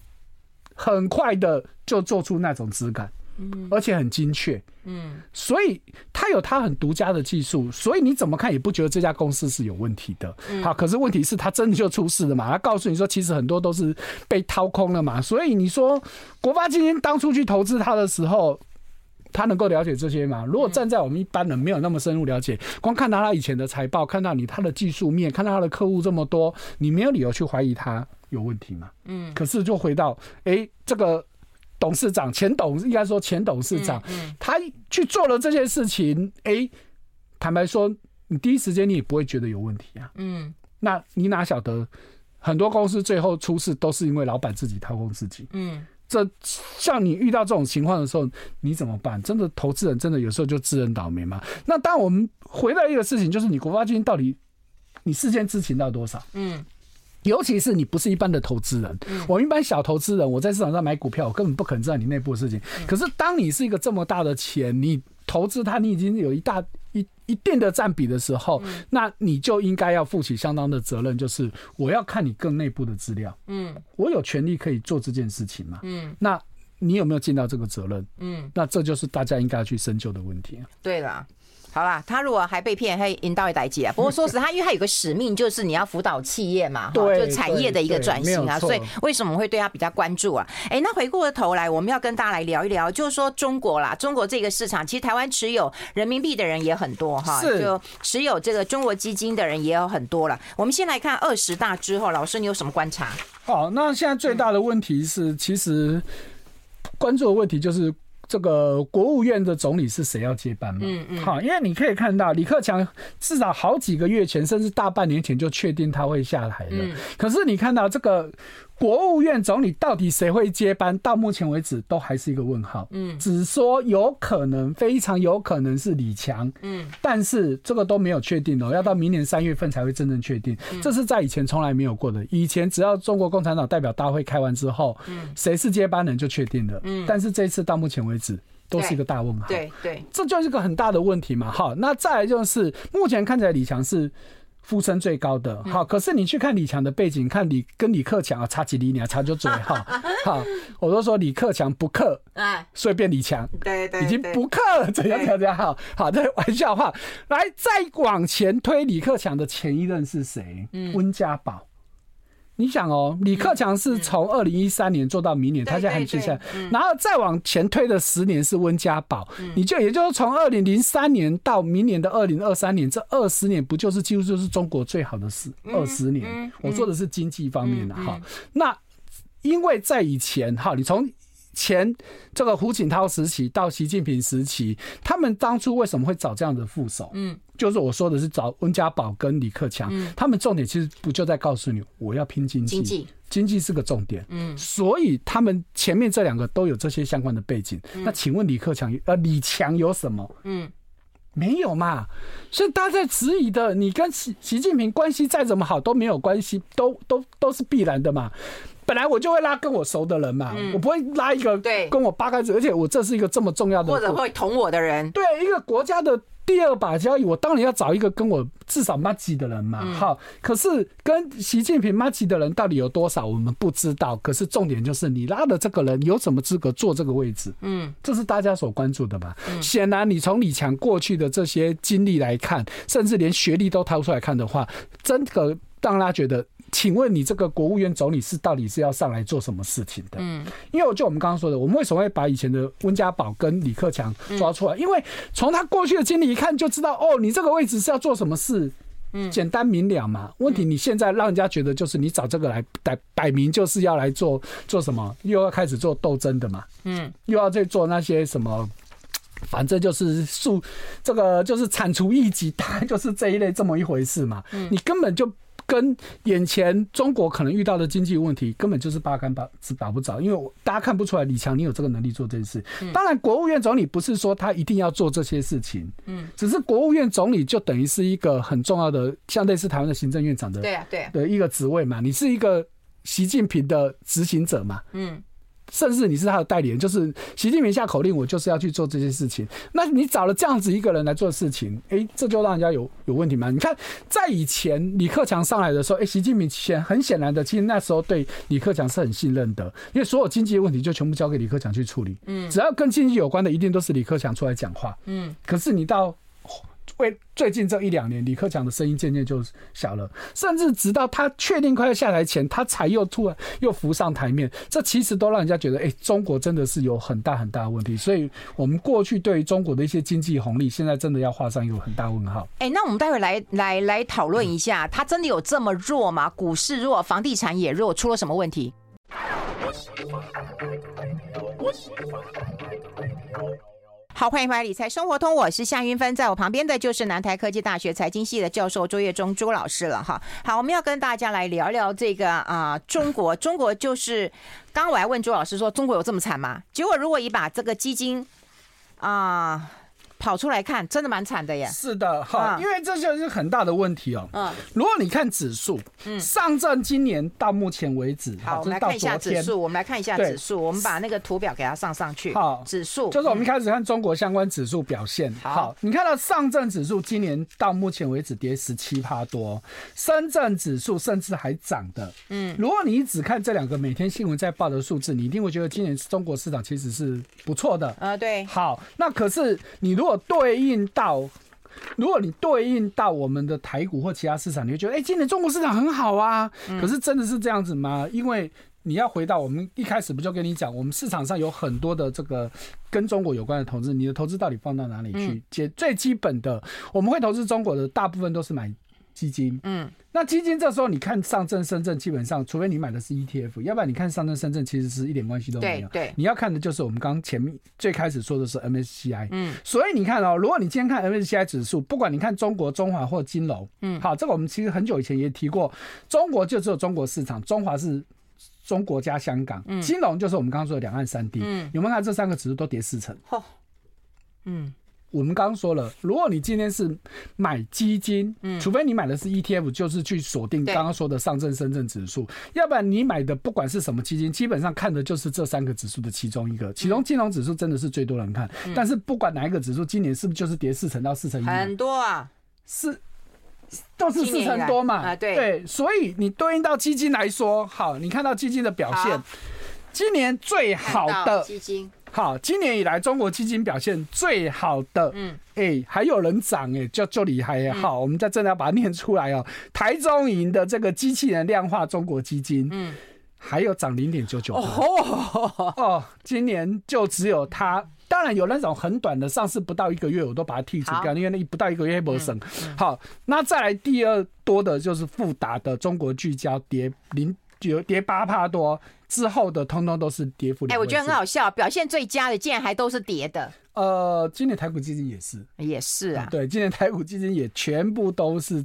很快的就做出那种质感。嗯，而且很精确，嗯，所以他有他很独家的技术，所以你怎么看也不觉得这家公司是有问题的。好，可是问题是他真的就出事了嘛？他告诉你说，其实很多都是被掏空了嘛。所以你说国发基金当初去投资他的时候，他能够了解这些吗？如果站在我们一般人没有那么深入了解，光看到他以前的财报，看到你他的技术面，看到他的客户这么多，你没有理由去怀疑他有问题嘛？嗯，可是就回到，哎、欸，这个。董事长、前董应该说前董事长，他去做了这件事情，哎，坦白说，你第一时间你也不会觉得有问题啊。嗯，那你哪晓得，很多公司最后出事都是因为老板自己掏空自己。嗯，这像你遇到这种情况的时候，你怎么办？真的投资人真的有时候就自认倒霉吗？那当我们回到一个事情，就是你国发基金到底你事先知情到多少？嗯。尤其是你不是一般的投资人，我一般小投资人，我在市场上买股票，我根本不可能知道你内部的事情。可是当你是一个这么大的钱，你投资它，你已经有一大一一定的占比的时候，那你就应该要负起相当的责任，就是我要看你更内部的资料。嗯，我有权利可以做这件事情嘛？嗯，那你有没有尽到这个责任？嗯，那这就是大家应该要去深究的问题。对了。好啦，他如果还被骗，还引导一代机啊。不过说实话，因为他有个使命，就是你要辅导企业嘛，对，就产业的一个转型啊。所以为什么会对他比较关注啊？哎、欸，那回过头来，我们要跟大家来聊一聊，就是说中国啦，中国这个市场，其实台湾持有人民币的人也很多哈，就持有这个中国基金的人也有很多了。我们先来看二十大之后，老师你有什么观察？好，那现在最大的问题是，其实关注的问题就是。这个国务院的总理是谁要接班嘛？嗯嗯，好，因为你可以看到李克强至少好几个月前，甚至大半年前就确定他会下台了。嗯，可是你看到这个。国务院总理到底谁会接班？到目前为止都还是一个问号。嗯，只说有可能，非常有可能是李强。嗯，但是这个都没有确定哦，要到明年三月份才会真正确定。这是在以前从来没有过的。以前只要中国共产党代表大会开完之后，嗯，谁是接班人就确定了。嗯，但是这次到目前为止都是一个大问号。对对，这就是一个很大的问题嘛。好，那再来就是目前看起来李强是呼声最高的。好，可是你去看李强的背景，看李跟李克强啊，差几厘米啊，差就嘴哈。好，我都说李克强不克，哎，所以变李强，对对，已经不克了，怎样怎样怎样。好，好，这玩笑话。来，再往前推，李克强的前一任是谁？嗯，温家宝。你想哦，李克强是从二零一三年做到明年，他现在还接下来，然后再往前推的十年是温家宝，你就也就是从二零零三年到明年的二零二三年，这二十年不就是几乎就是中国最好的十二十年？我说的是经济方面的哈。那因为在以前哈，你从前这个胡锦涛时期到习近平时期，他们当初为什么会找这样的副手？嗯，就是我说的是找温家宝跟李克强，他们重点其实不就在告诉你，我要拼经济，经济是个重点。嗯，所以他们前面这两个都有这些相关的背景。那请问李克强呃李强有什么？嗯，没有嘛。所以大家在质疑的，你跟习习近平关系再怎么好都没有关系，都都都是必然的嘛。本来我就会拉跟我熟的人嘛，嗯、我不会拉一个跟我八竿子，而且我这是一个这么重要的，或者会捅我的人。对，一个国家的第二把交椅，我当然要找一个跟我至少麻吉的人嘛。嗯、好，可是跟习近平麻吉的人到底有多少，我们不知道。可是重点就是你拉的这个人有什么资格坐这个位置？嗯，这是大家所关注的吧？显、嗯、然，你从李强过去的这些经历来看，甚至连学历都掏出来看的话，真的让大家觉得。请问你这个国务院总理是到底是要上来做什么事情的？嗯，因为我就我们刚刚说的，我们为什么会把以前的温家宝跟李克强抓出来？因为从他过去的经历一看就知道，哦，你这个位置是要做什么事？嗯，简单明了嘛。问题你现在让人家觉得就是你找这个来摆摆明就是要来做做什么？又要开始做斗争的嘛？嗯，又要去做那些什么？反正就是数这个就是铲除异己，当然就是这一类这么一回事嘛。嗯，你根本就。跟眼前中国可能遇到的经济问题根本就是八竿八子打不着，因为大家看不出来李强你有这个能力做这件事。当然，国务院总理不是说他一定要做这些事情，嗯，只是国务院总理就等于是一个很重要的，像类似台湾的行政院长的，对啊，对的一个职位嘛，你是一个习近平的执行者嘛，嗯。甚至你是他的代理人，就是习近平下口令，我就是要去做这些事情。那你找了这样子一个人来做事情，哎、欸，这就让人家有有问题吗？你看，在以前李克强上来的时候，哎、欸，习近平显很显然的，其实那时候对李克强是很信任的，因为所有经济的问题就全部交给李克强去处理。嗯，只要跟经济有关的，一定都是李克强出来讲话。嗯，可是你到。为最近这一两年，李克强的声音渐渐就小了，甚至直到他确定快要下台前，他才又突然又浮上台面。这其实都让人家觉得，哎、中国真的是有很大很大的问题。所以，我们过去对于中国的一些经济红利，现在真的要画上一个很大问号。哎、那我们待会来来来讨论一下，他真的有这么弱吗？股市弱，房地产也弱，出了什么问题？好，欢迎回来《理财生活通》，我是夏云芬，在我旁边的就是南台科技大学财经系的教授周业忠朱老师了哈。好，我们要跟大家来聊聊这个啊，中国，中国就是，刚我还问朱老师说，中国有这么惨吗？结果如果你把这个基金啊。跑出来看，真的蛮惨的耶。是的，哈，因为这就是很大的问题哦。嗯，如果你看指数，嗯，上证今年到目前为止，好，我们来看一下指数。我们来看一下指数，我们把那个图表给它上上去。好，指数就是我们开始看中国相关指数表现。好，你看到上证指数今年到目前为止跌十七趴多，深圳指数甚至还涨的。嗯，如果你只看这两个每天新闻在报的数字，你一定会觉得今年中国市场其实是不错的。呃，对。好，那可是你如果对应到，如果你对应到我们的台股或其他市场，你会觉得，哎，今年中国市场很好啊。可是真的是这样子吗？因为你要回到我们一开始不就跟你讲，我们市场上有很多的这个跟中国有关的投资，你的投资到底放到哪里去？解最基本的，我们会投资中国的大部分都是买。基金，嗯，那基金这时候你看上证、深圳，基本上除非你买的是 ETF，要不然你看上证、深圳其实是一点关系都没有。对，对。你要看的就是我们刚前面最开始说的是 MSCI，嗯，所以你看哦，如果你今天看 MSCI 指数，不管你看中国、中华或金融，嗯，好，这个我们其实很久以前也提过，中国就只有中国市场，中华是中国加香港，嗯，金融就是我们刚刚说的两岸三地，嗯，有没有看这三个指数都跌四成？嚯，嗯。我们刚刚说了，如果你今天是买基金，嗯，除非你买的是 ETF，就是去锁定刚刚说的上证、深圳指数，要不然你买的不管是什么基金，基本上看的就是这三个指数的其中一个。其中金融指数真的是最多人看，但是不管哪一个指数，今年是不是就是跌四成到四成一？很多啊，是。都是四成多嘛，啊，对对，所以你对应到基金来说，好，你看到基金的表现，今年最好的基金，好，今年以来中国基金表现最好的，嗯，哎，还有人涨，哎，就就厉害，好，我们再真的要把它念出来哦，台中银的这个机器人量化中国基金，嗯。还有涨零点九九。哦，今年就只有它。当然有那种很短的，上市不到一个月，我都把它剔除掉，因为那不到一个月没省。好，那再来第二多的就是富达的中国聚焦跌零九跌八趴多，之后的通通都是跌幅。哎，我觉得很好笑，表现最佳的竟然还都是跌的。呃，今年台股基金也是，也是啊，对，今年台股基金也全部都是。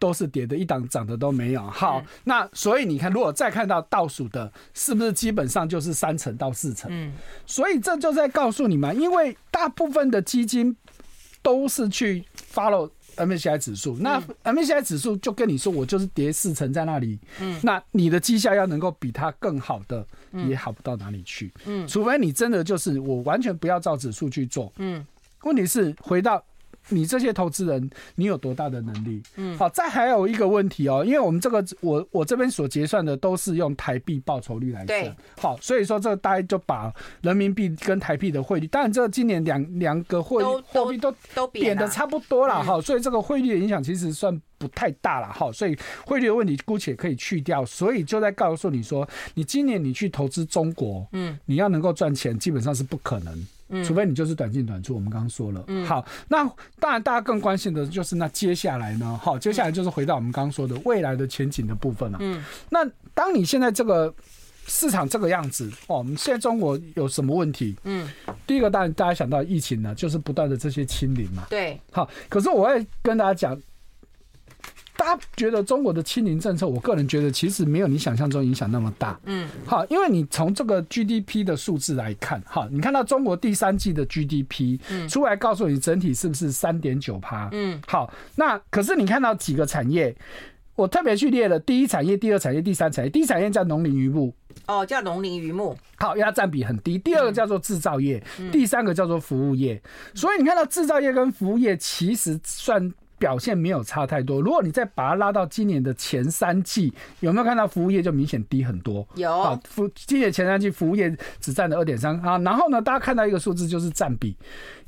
都是跌的，一档涨的都没有。好，那所以你看，如果再看到倒数的，是不是基本上就是三成到四成？嗯，所以这就在告诉你们，因为大部分的基金都是去 follow MSCI 指数，那 MSCI 指数就跟你说，我就是跌四成在那里。嗯，那你的绩效要能够比它更好的，也好不到哪里去。嗯，除非你真的就是我完全不要照指数去做。嗯，问题是回到。你这些投资人，你有多大的能力？嗯，好，再还有一个问题哦，因为我们这个我我这边所结算的都是用台币报酬率来算，好，所以说这大概就把人民币跟台币的汇率，当然这今年两两个汇货币都都贬的差不多了哈，所以这个汇率的影响其实算不太大了哈，所以汇率的问题姑且可以去掉，所以就在告诉你说，你今年你去投资中国，嗯，你要能够赚钱，基本上是不可能。除非你就是短进短出，我们刚刚说了。嗯，好，那当然大家更关心的就是那接下来呢？好，接下来就是回到我们刚刚说的未来的前景的部分了。嗯，那当你现在这个市场这个样子，哦，我们现在中国有什么问题？嗯，第一个当然大家想到疫情呢，就是不断的这些清零嘛。对，好，可是我会跟大家讲。大家觉得中国的清零政策，我个人觉得其实没有你想象中影响那么大。嗯，好，因为你从这个 GDP 的数字来看，哈，你看到中国第三季的 GDP 出来告诉你整体是不是三点九趴？嗯，好，那可是你看到几个产业，我特别去列了第一产业、第二产业、第三产业。第一产业叫农林渔牧，哦，叫农林渔牧，好，因为它占比很低。第二个叫做制造业，第三个叫做服务业。所以你看到制造业跟服务业其实算。表现没有差太多。如果你再把它拉到今年的前三季，有没有看到服务业就明显低很多？有。好，服今年前三季服务业只占了二点三啊。然后呢，大家看到一个数字就是占比，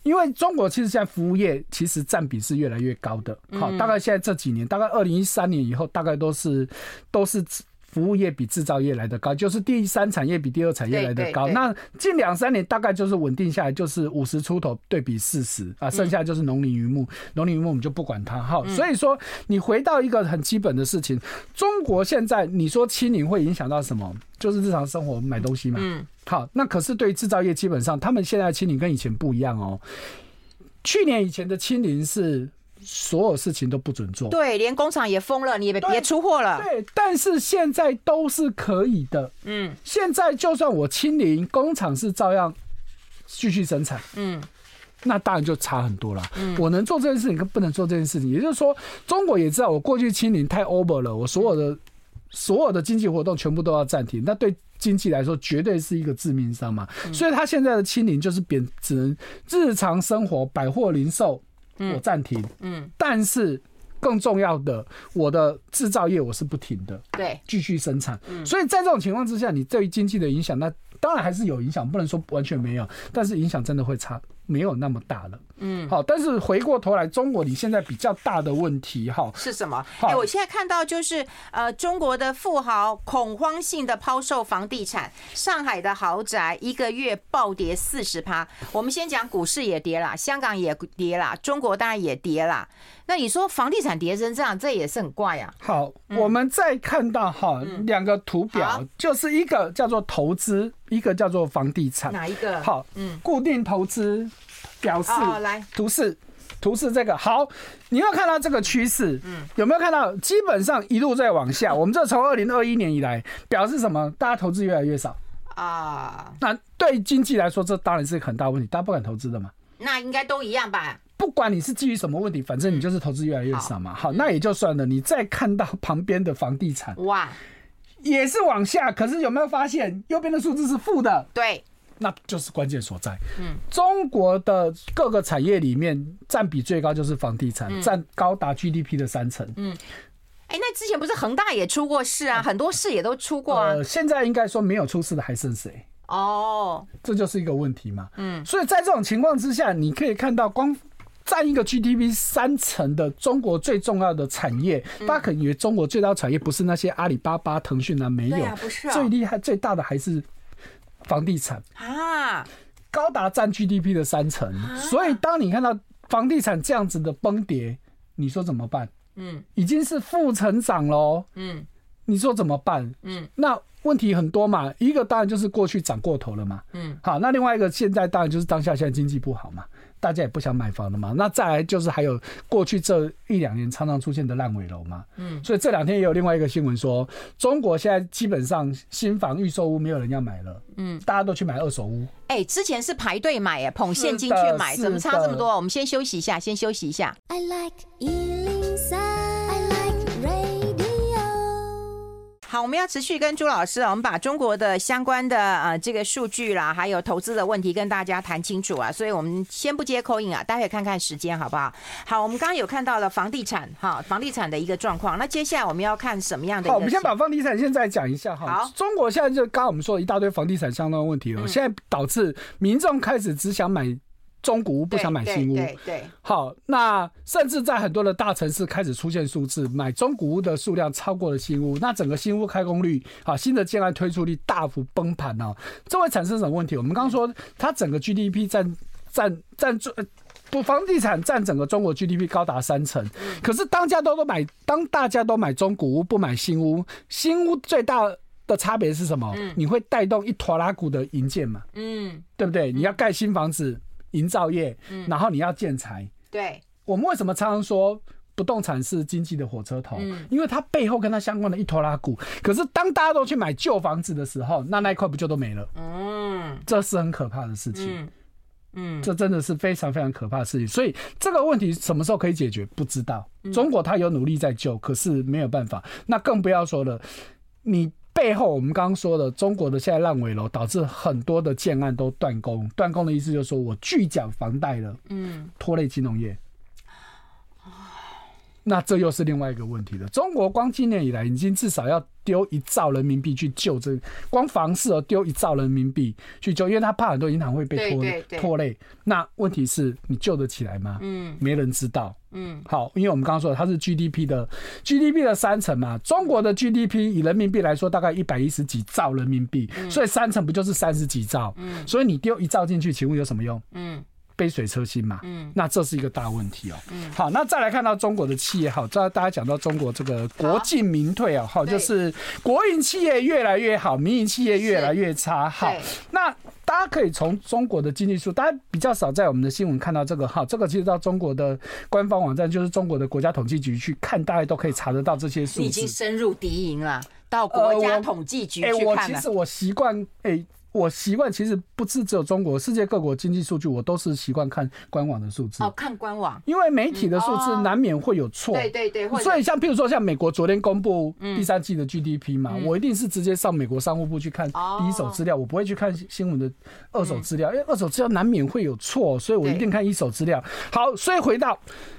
因为中国其实现在服务业其实占比是越来越高的。好，大概现在这几年，大概二零一三年以后，大概都是都是。服务业比制造业来得高，就是第三产业比第二产业来得高。那近两三年大概就是稳定下来，就是五十出头对比四十啊，剩下就是农林渔牧。农林渔牧我们就不管它哈。所以说，你回到一个很基本的事情，中国现在你说清零会影响到什么？就是日常生活买东西嘛。嗯。好，那可是对于制造业，基本上他们现在清零跟以前不一样哦。去年以前的清零是。所有事情都不准做，对，连工厂也封了，你也别出货了。对，但是现在都是可以的。嗯，现在就算我清零，工厂是照样继续生产。嗯，那当然就差很多了。嗯，我能做这件事情跟不能做这件事情，也就是说，中国也知道我过去清零太 over 了，我所有的所有的经济活动全部都要暂停，那对经济来说绝对是一个致命伤嘛。所以他现在的清零就是贬，只能日常生活、百货零售。我暂停，嗯，但是更重要的，我的制造业我是不停的，对，继续生产，嗯，所以在这种情况之下，你对于经济的影响，那当然还是有影响，不能说完全没有，但是影响真的会差。没有那么大了，嗯，好，但是回过头来，中国你现在比较大的问题，哈，是什么？哎，我现在看到就是，呃，中国的富豪恐慌性的抛售房地产，上海的豪宅一个月暴跌四十趴。我们先讲股市也跌了，香港也跌了，中国当然也跌了。那你说房地产跌成这样，这也是很怪啊。好，我们再看到哈两个图表，就是一个叫做投资，一个叫做房地产。哪一个？好，嗯，固定投资。表示来图示，图示这个好，你有没有看到这个趋势？嗯，有没有看到？基本上一路在往下。我们这从二零二一年以来，表示什么？大家投资越来越少啊。那对经济来说，这当然是个很大问题。大家不敢投资的嘛？那应该都一样吧？不管你是基于什么问题，反正你就是投资越来越少嘛。好，那也就算了。你再看到旁边的房地产，哇，也是往下。可是有没有发现右边的数字是负的？对。那就是关键所在。嗯，中国的各个产业里面占比最高就是房地产，占高达 GDP 的三成。嗯，哎，那之前不是恒大也出过事啊？很多事也都出过啊。呃，现在应该说没有出事的还剩谁？哦，这就是一个问题嘛。嗯，所以在这种情况之下，你可以看到光。占一个 GDP 三成的中国最重要的产业，大家可能以为中国最大产业不是那些阿里巴巴、腾讯啊，没有不是啊，最厉害、最大的还是房地产啊，高达占 GDP 的三成。所以当你看到房地产这样子的崩跌，你说怎么办？嗯，已经是负成长喽。嗯，你说怎么办？嗯，那问题很多嘛，一个当然就是过去涨过头了嘛。嗯，好，那另外一个现在当然就是当下现在经济不好嘛。大家也不想买房了嘛，那再来就是还有过去这一两年常常出现的烂尾楼嘛，嗯，所以这两天也有另外一个新闻说，中国现在基本上新房预售屋没有人要买了，嗯，大家都去买二手屋。哎、欸，之前是排队买，哎，捧现金去买，怎么差这么多？我们先休息一下，先休息一下。I like 好，我们要持续跟朱老师啊，我们把中国的相关的呃这个数据啦，还有投资的问题跟大家谈清楚啊。所以我们先不接 call in 啊，待会看看时间好不好？好，我们刚刚有看到了房地产哈，房地产的一个状况。那接下来我们要看什么样的？好，我们先把房地产现在讲一下哈。好，中国现在就刚刚我们说了一大堆房地产相关的问题了，嗯、现在导致民众开始只想买。中古屋不想买新屋，对对。好，那甚至在很多的大城市开始出现数字，买中古屋的数量超过了新屋，那整个新屋开工率，啊，新的建案推出率大幅崩盘哦，这会产生什么问题？我们刚刚说，它整个 GDP 占占占住，不，房地产占整个中国 GDP 高达三成，可是当家都都买，当大家都买中古屋不买新屋，新屋最大的差别是什么？你会带动一坨拉股的营建嘛？嗯，对不对？你要盖新房子。营造业，然后你要建材。对，我们为什么常常说不动产是经济的火车头？因为它背后跟它相关的一拖拉股。可是当大家都去买旧房子的时候，那那一块不就都没了？嗯，这是很可怕的事情。嗯，这真的是非常非常可怕的事情。所以这个问题什么时候可以解决？不知道。中国它有努力在救，可是没有办法。那更不要说了，你。背后我们刚刚说的，中国的现在烂尾楼导致很多的建案都断供。断供的意思就是说我拒缴房贷了，嗯，拖累金融业。那这又是另外一个问题了。中国光今年以来已经至少要丢一兆人民币去救这，光房市而丢一兆人民币去救，因为他怕很多银行会被拖拖累。那问题是你救得起来吗？嗯，没人知道。嗯，好，因为我们刚刚说的它是 GDP 的 GDP 的三成嘛，中国的 GDP 以人民币来说大概一百一十几兆人民币，所以三成不就是三十几兆？嗯，所以你丢一兆进去，请问有什么用？嗯。杯水车薪嘛，嗯，那这是一个大问题哦。嗯，好，那再来看到中国的企业，好，这大家讲到中国这个国进民退啊，好，就是国营企业越来越好，民营企业越来越差。好，那大家可以从中国的经济数，大家比较少在我们的新闻看到这个，哈，这个其实到中国的官方网站，就是中国的国家统计局去看，大家都可以查得到这些数字。已经深入敌营了，到国家统计局去看了。哎，我其实我习惯哎。我习惯其实不是只有中国，世界各国经济数据我都是习惯看官网的数字。哦，看官网，因为媒体的数字难免会有错。对对对。所以像譬如说，像美国昨天公布第三季的 GDP 嘛，我一定是直接上美国商务部去看第一手资料，我不会去看新闻的二手资料，因为二手资料难免会有错，所以我一定看一手资料。好，所以回到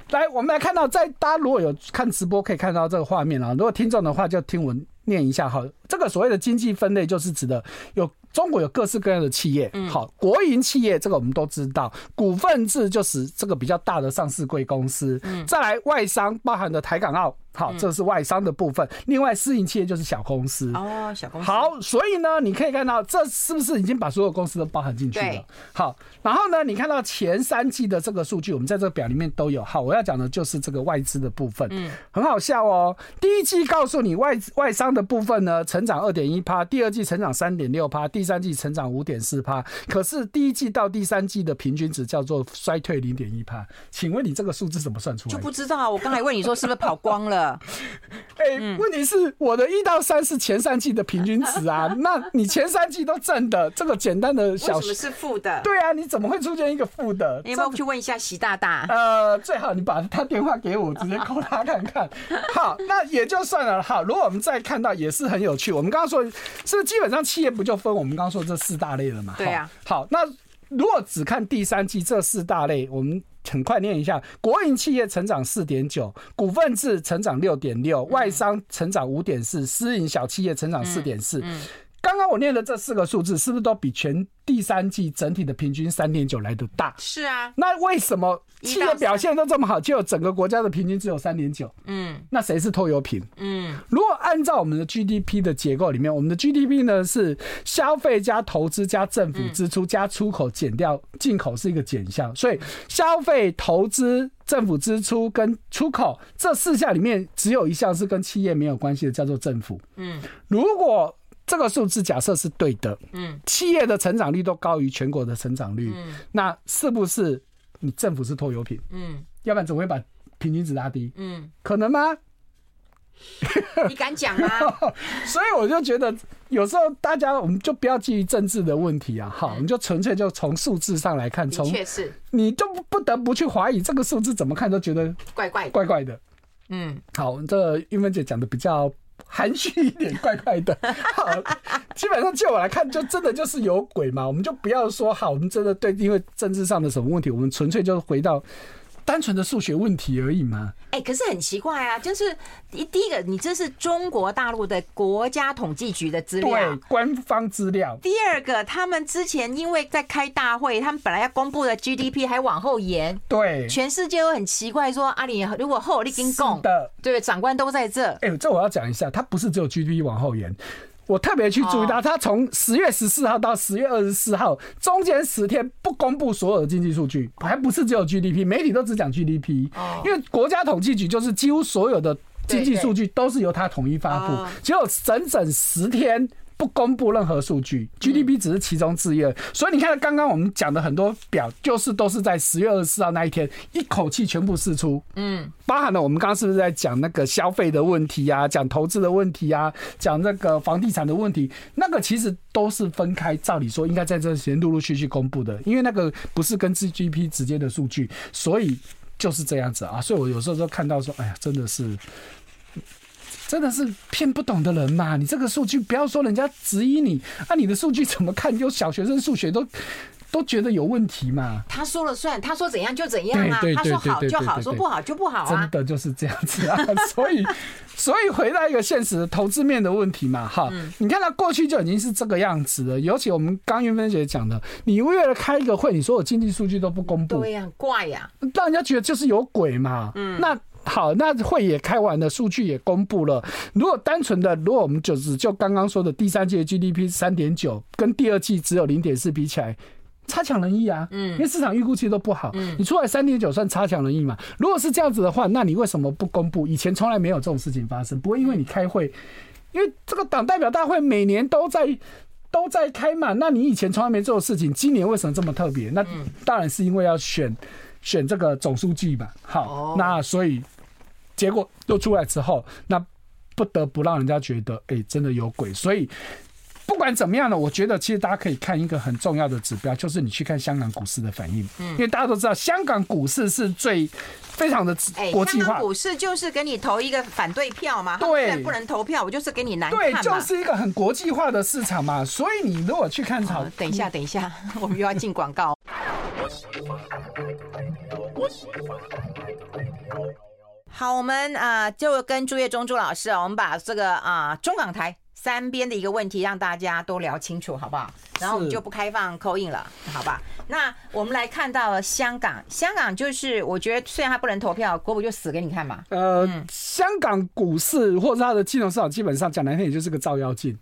来，我们来看到，在大家如果有看直播，可以看到这个画面啊。如果听众的话，就听我念一下哈。这个所谓的经济分类，就是指的有。中国有各式各样的企业，好，国营企业这个我们都知道，股份制就是这个比较大的上市贵公司，再来外商包含的台港澳。好，这是外商的部分。另外，私营企业就是小公司哦，小公司。好，所以呢，你可以看到，这是不是已经把所有公司都包含进去了？好，然后呢，你看到前三季的这个数据，我们在这个表里面都有。好，我要讲的就是这个外资的部分。嗯，很好笑哦。第一季告诉你外外商的部分呢，成长二点一趴，第二季成长三点六趴，第三季成长五点四趴。可是第一季到第三季的平均值叫做衰退零点一趴。请问你这个数字怎么算出来？就不知道啊。我刚才问你说是不是跑光了？哎、哎，问题是我的一到三是前三季的平均值啊，那你前三季都正的，这个简单的小，为什么是负的？对啊，你怎么会出现一个负的？你要不要去问一下习大大？呃，最好你把他电话给我，直接 call 他看看。好，那也就算了。好，如果我们再看到，也是很有趣。我们刚刚说，是不是基本上企业不就分我们刚刚说这四大类了嘛？对啊。好，那如果只看第三季这四大类，我们。很快念一下，国营企业成长四点九，股份制成长六点六，外商成长五点四，私营小企业成长四点四。刚刚我念的这四个数字，是不是都比全第三季整体的平均三点九来的大？是啊。那为什么企业表现都这么好，就整个国家的平均只有三点九？嗯。那谁是拖油瓶？嗯。如果按照我们的 GDP 的结构里面，我们的 GDP 呢是消费加投资加政府支出加出口减掉进口是一个减项，所以消费、投资、政府支出跟出口这四项里面，只有一项是跟企业没有关系的，叫做政府。嗯。如果这个数字假设是对的，嗯，企业的成长率都高于全国的成长率，嗯，那是不是你政府是拖油瓶？嗯，要不然怎么会把平均值拉低？嗯，可能吗？你敢讲吗？所以我就觉得有时候大家我们就不要基于政治的问题啊，好，我们就纯粹就从数字上来看，从确实你就不得不去怀疑这个数字怎么看都觉得怪怪怪怪的。嗯，好，这个韵芬姐讲的比较。含蓄一点，怪怪的。好，基本上就我来看，就真的就是有鬼嘛。我们就不要说好，我们真的对，因为政治上的什么问题，我们纯粹就是回到。单纯的数学问题而已嘛？哎，可是很奇怪啊，就是第第一个，你这是中国大陆的国家统计局的资料，对，官方资料。第二个，他们之前因为在开大会，他们本来要公布的 GDP 还往后延，对，全世界都很奇怪，说阿里如果后力跟共的，对，长官都在这。哎，这我要讲一下，它不是只有 GDP 往后延。我特别去注意到，他从十月十四号到十月二十四号中间十天不公布所有的经济数据，还不是只有 GDP，媒体都只讲 GDP，因为国家统计局就是几乎所有的经济数据都是由他统一发布，只有整整十天。不公布任何数据，GDP 只是其中之一。所以你看，刚刚我们讲的很多表，就是都是在十月二十四号那一天一口气全部释出。嗯，包含了我们刚刚是不是在讲那个消费的问题啊，讲投资的问题啊，讲那个房地产的问题，那个其实都是分开。照理说，应该在这时间陆陆续续公布的，因为那个不是跟 GDP 直接的数据，所以就是这样子啊。所以我有时候都看到说，哎呀，真的是。真的是骗不懂的人嘛？你这个数据不要说人家质疑你，啊，你的数据怎么看？就小学生数学都都觉得有问题嘛？他说了算，他说怎样就怎样啊？他说好就好，说不好就不好啊？真的就是这样子啊！所以，所以回到一个现实的投资面的问题嘛，哈，你看他过去就已经是这个样子了。尤其我们刚云芬姐讲的，你为了开一个会，你所有经济数据都不公布，对呀，怪呀，让人家觉得就是有鬼嘛。嗯，那。好，那会也开完了，数据也公布了。如果单纯的，如果我们就只就刚刚说的第三季的 GDP 三点九，跟第二季只有零点四比起来，差强人意啊。嗯，因为市场预估其实都不好。嗯，你出来三点九算差强人意嘛？如果是这样子的话，那你为什么不公布？以前从来没有这种事情发生，不会因为你开会，因为这个党代表大会每年都在 都在开嘛。那你以前从来没做的事情，今年为什么这么特别？那当然是因为要选选这个总书记嘛。好，那所以。结果又出来之后，那不得不让人家觉得，哎，真的有鬼。所以不管怎么样呢，我觉得其实大家可以看一个很重要的指标，就是你去看香港股市的反应。嗯，因为大家都知道，香港股市是最非常的国际化。香港股市就是给你投一个反对票嘛，对，不能投票，我就是给你难看。对，就是一个很国际化的市场嘛。所以你如果去看炒，等一下，等一下，我们又要进广告。好，我们啊、呃、就跟朱业忠朱老师，我们把这个啊、呃、中港台三边的一个问题让大家都聊清楚，好不好？然后我们就不开放 call in 了，好吧？那我们来看到了香港，香港就是我觉得虽然它不能投票，国母就死给你看嘛。呃，嗯、香港股市或者它的金融市场，基本上讲难听也就是个照妖镜，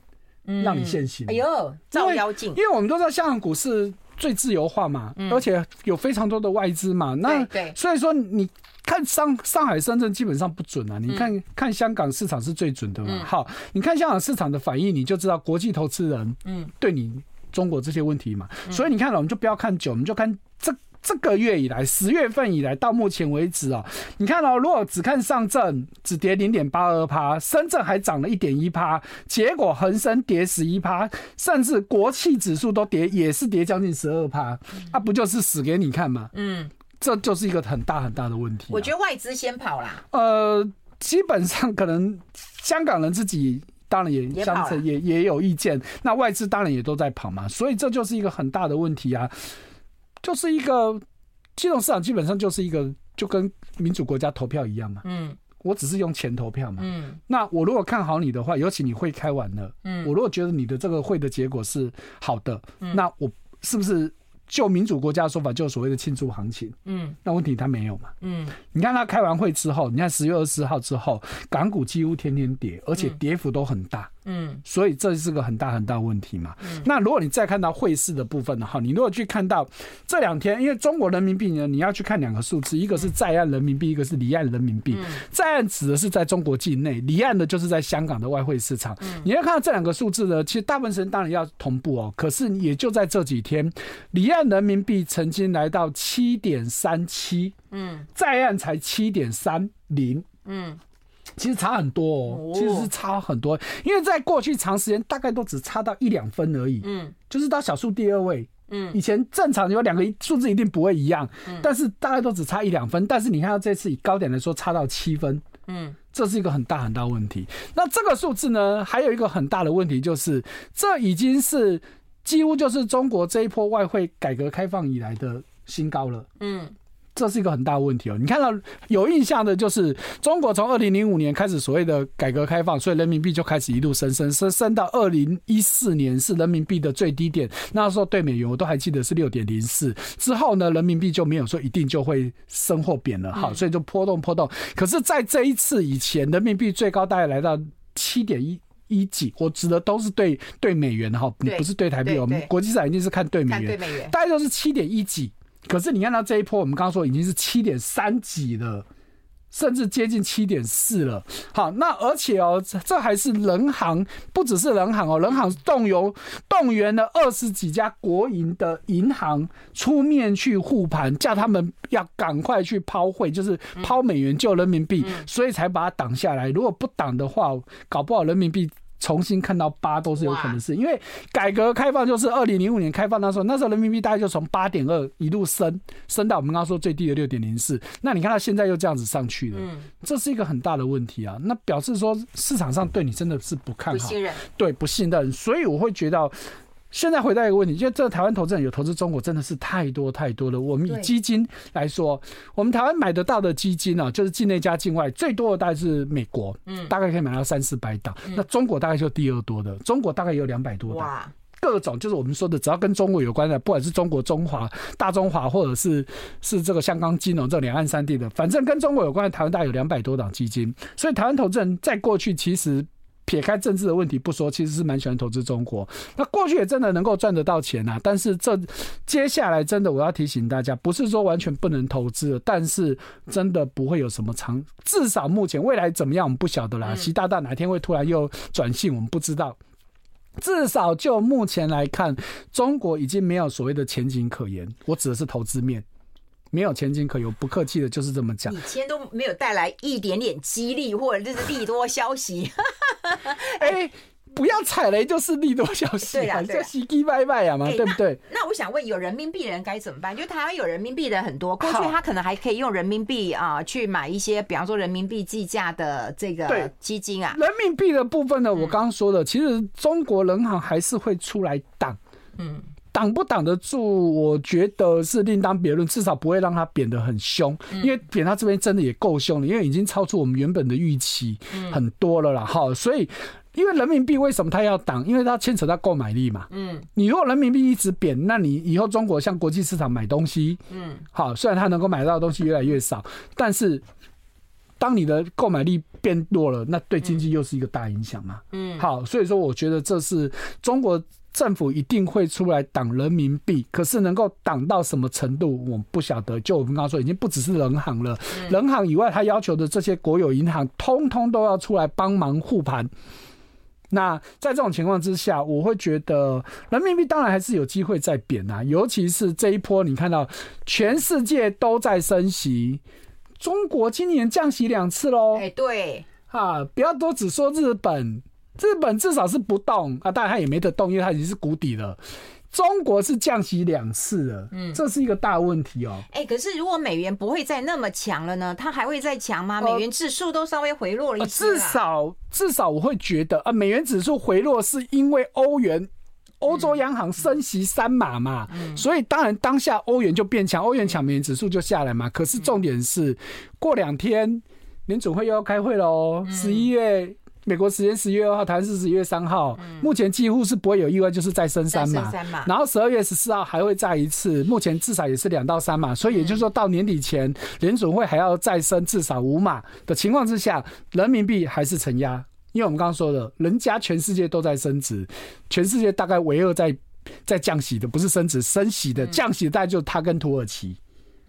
嗯、让你现形。哎呦，照妖镜！因为我们都知道香港股市最自由化嘛，嗯、而且有非常多的外资嘛，那对，所以说你。看上上海、深圳基本上不准啊，你看看香港市场是最准的嘛。好，你看香港市场的反应，你就知道国际投资人嗯对你中国这些问题嘛。所以你看了，我们就不要看久，我们就看这这个月以来，十月份以来到目前为止哦，你看到、哦、如果只看上证只跌零点八二趴，深圳还涨了一点一趴，结果恒生跌十一趴，甚至国企指数都跌，也是跌将近十二趴，啊，不就是死给你看吗？嗯，这就是一个很大很大的问题、啊。我觉得外资先跑啦。呃，基本上可能香港人自己。当然也相称也也有意见，那外资当然也都在跑嘛，所以这就是一个很大的问题啊，就是一个金融市场基本上就是一个就跟民主国家投票一样嘛，嗯，我只是用钱投票嘛，嗯，那我如果看好你的话，尤其你会开完了，嗯，我如果觉得你的这个会的结果是好的，嗯，那我是不是？就民主国家的说法，就是所谓的庆祝行情。嗯，那问题他没有嘛？嗯，你看他开完会之后，你看十月二十号之后，港股几乎天天跌，而且跌幅都很大。嗯，所以这是个很大很大问题嘛。嗯，那如果你再看到汇市的部分的话，你如果去看到这两天，因为中国人民币呢，你要去看两个数字，一个是在岸人民币，一个是离岸人民币。在岸指的是在中国境内，离岸的就是在香港的外汇市场。你要看到这两个数字呢，其实大部分时间当然要同步哦，可是也就在这几天，离岸人民币曾经来到七点三七，嗯，在岸才七点三零，嗯。其实差很多哦，其实是差很多，因为在过去长时间大概都只差到一两分而已，嗯，就是到小数第二位，嗯，以前正常有两个数字一定不会一样，嗯，但是大概都只差一两分，但是你看到这次以高点来说差到七分，嗯，这是一个很大很大问题。那这个数字呢，还有一个很大的问题就是，这已经是几乎就是中国这一波外汇改革开放以来的新高了，嗯。这是一个很大的问题哦。你看到有印象的，就是中国从二零零五年开始所谓的改革开放，所以人民币就开始一路升升升升到二零一四年是人民币的最低点，那时候对美元我都还记得是六点零四。之后呢，人民币就没有说一定就会升或贬了，好，所以就波动波动。可是，在这一次以前，人民币最高大概来到七点一一几，我指的都是对对美元哈，不是对台币。我们国际上一定是看对美元，大概都是七点一几。可是你看到这一波，我们刚刚说已经是七点三几了，甚至接近七点四了。好，那而且哦，这还是人行，不只是人行哦，人行动员动员了二十几家国营的银行出面去护盘，叫他们要赶快去抛汇，就是抛美元救人民币，所以才把它挡下来。如果不挡的话，搞不好人民币。重新看到八都是有可能是，因为改革开放就是二零零五年开放那时候，那时候人民币大概就从八点二一路升升到我们刚刚说最低的六点零四。那你看它现在又这样子上去了，这是一个很大的问题啊。那表示说市场上对你真的是不看好，不信任，对，不信任，所以我会觉得。现在回答一个问题，就这个台湾投资人有投资中国真的是太多太多了。我们以基金来说，我们台湾买得到的基金啊，就是境内加境外最多的大概是美国，嗯，大概可以买到三四百档。那中国大概就第二多的，中国大概有两百多档。各种就是我们说的，只要跟中国有关的，不管是中国中华、大中华，或者是是这个香港金融这两岸三地的，反正跟中国有关的，台湾大概有两百多档基金。所以台湾投资人在过去其实。撇开政治的问题不说，其实是蛮喜欢投资中国。那过去也真的能够赚得到钱啊，但是这接下来真的我要提醒大家，不是说完全不能投资，但是真的不会有什么长，至少目前未来怎么样我们不晓得啦。习大大哪天会突然又转性，我们不知道。至少就目前来看，中国已经没有所谓的前景可言。我指的是投资面。没有前景可有，不客气的，就是这么讲。以前都没有带来一点点激励，或者就是利多消息。哎，不要踩雷，就是利多消息，对呀，就喜极拜拜呀嘛，对不对？那我想问，有人民币的人该怎么办？就台湾有人民币的很多，过去他可能还可以用人民币啊去买一些，比方说人民币计价的这个基金啊。人民币的部分呢，我刚刚说的，其实中国人行还是会出来挡，嗯。挡不挡得住？我觉得是另当别论，至少不会让它贬得很凶，因为贬它这边真的也够凶了，因为已经超出我们原本的预期很多了啦。哈，所以因为人民币为什么它要挡？因为它牵扯到购买力嘛。嗯，你如果人民币一直贬，那你以后中国向国际市场买东西，嗯，好，虽然它能够买到的东西越来越少，但是当你的购买力变弱了，那对经济又是一个大影响嘛。嗯，好，所以说我觉得这是中国。政府一定会出来挡人民币，可是能够挡到什么程度，我们不晓得。就我们刚刚说，已经不只是人行了，人行以外，他要求的这些国有银行，通通都要出来帮忙护盘。那在这种情况之下，我会觉得人民币当然还是有机会再贬啊，尤其是这一波，你看到全世界都在升息，中国今年降息两次喽。哎，对，啊，不要都只说日本，日本至少是不动啊，当然它也没得动，因为它已经是谷底了。中国是降息两次了，嗯，这是一个大问题哦。哎，可是如果美元不会再那么强了呢？它还会再强吗？美元指数都稍微回落了一些。至少至少我会觉得啊，美元指数回落是因为欧元、欧洲央行升息三码嘛，所以当然当下欧元就变强，欧元强，美元指数就下来嘛。可是重点是过两天联准会又要开会喽，十一月。美国时间十一月二号，台湾是十一月三号。目前几乎是不会有意外，就是再升三码。然后十二月十四号还会再一次，目前至少也是两到三码。所以也就是说到年底前，联准会还要再升至少五码的情况之下，人民币还是承压。因为我们刚刚说的，人家全世界都在升值，全世界大概唯二在在降息的，不是升值，升息的降息的大概就是他跟土耳其。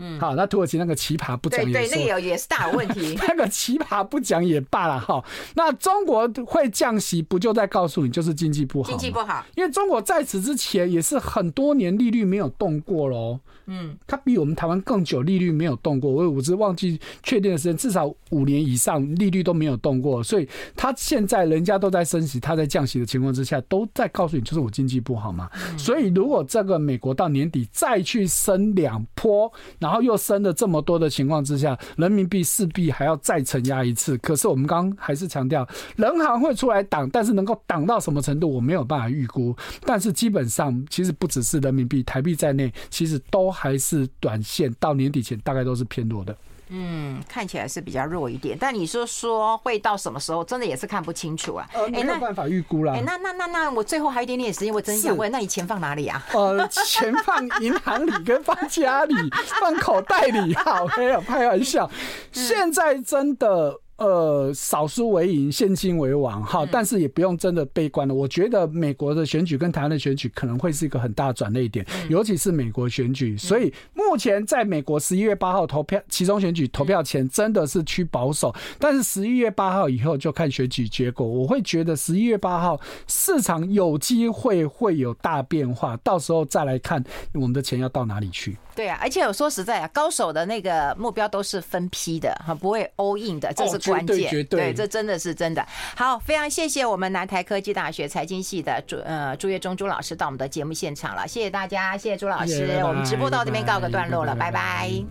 嗯，好，那土耳其那个奇葩不讲也对，对，那个也是大问题。那个奇葩不讲也罢了哈。那中国会降息，不就在告诉你就是经济不好？经济不好，因为中国在此之前也是很多年利率没有动过喽。嗯，它比我们台湾更久，利率没有动过。我我只是忘记确定的时间，至少五年以上利率都没有动过。所以它现在人家都在升息，它在降息的情况之下，都在告诉你就是我经济不好嘛。所以如果这个美国到年底再去升两波，然后然后又升了这么多的情况之下，人民币势必还要再承压一次。可是我们刚还是强调，人行会出来挡，但是能够挡到什么程度，我没有办法预估。但是基本上，其实不只是人民币、台币在内，其实都还是短线到年底前大概都是偏弱的。嗯，看起来是比较弱一点，但你说说会到什么时候，真的也是看不清楚啊。呃，没有办法预估啦。哎，那那那那，我最后还有一点点时间，我真想问，那你钱放哪里啊？呃，钱放银行里，跟放家里，放口袋里，好，没有开玩笑。现在真的。呃，少输为赢，现金为王，哈，但是也不用真的悲观了。我觉得美国的选举跟台湾的选举可能会是一个很大的转捩点，尤其是美国选举。所以目前在美国十一月八号投票，其中选举投票前真的是趋保守，但是十一月八号以后就看选举结果。我会觉得十一月八号市场有机会会有大变化，到时候再来看我们的钱要到哪里去。对啊，而且我说实在啊，高手的那个目标都是分批的哈，不会 all in 的，这是关键。对，这真的是真的。好，非常谢谢我们南台科技大学财经系的朱呃朱月忠朱老师到我们的节目现场了，谢谢大家，谢谢朱老师。我们直播到这边告个段落了，拜拜。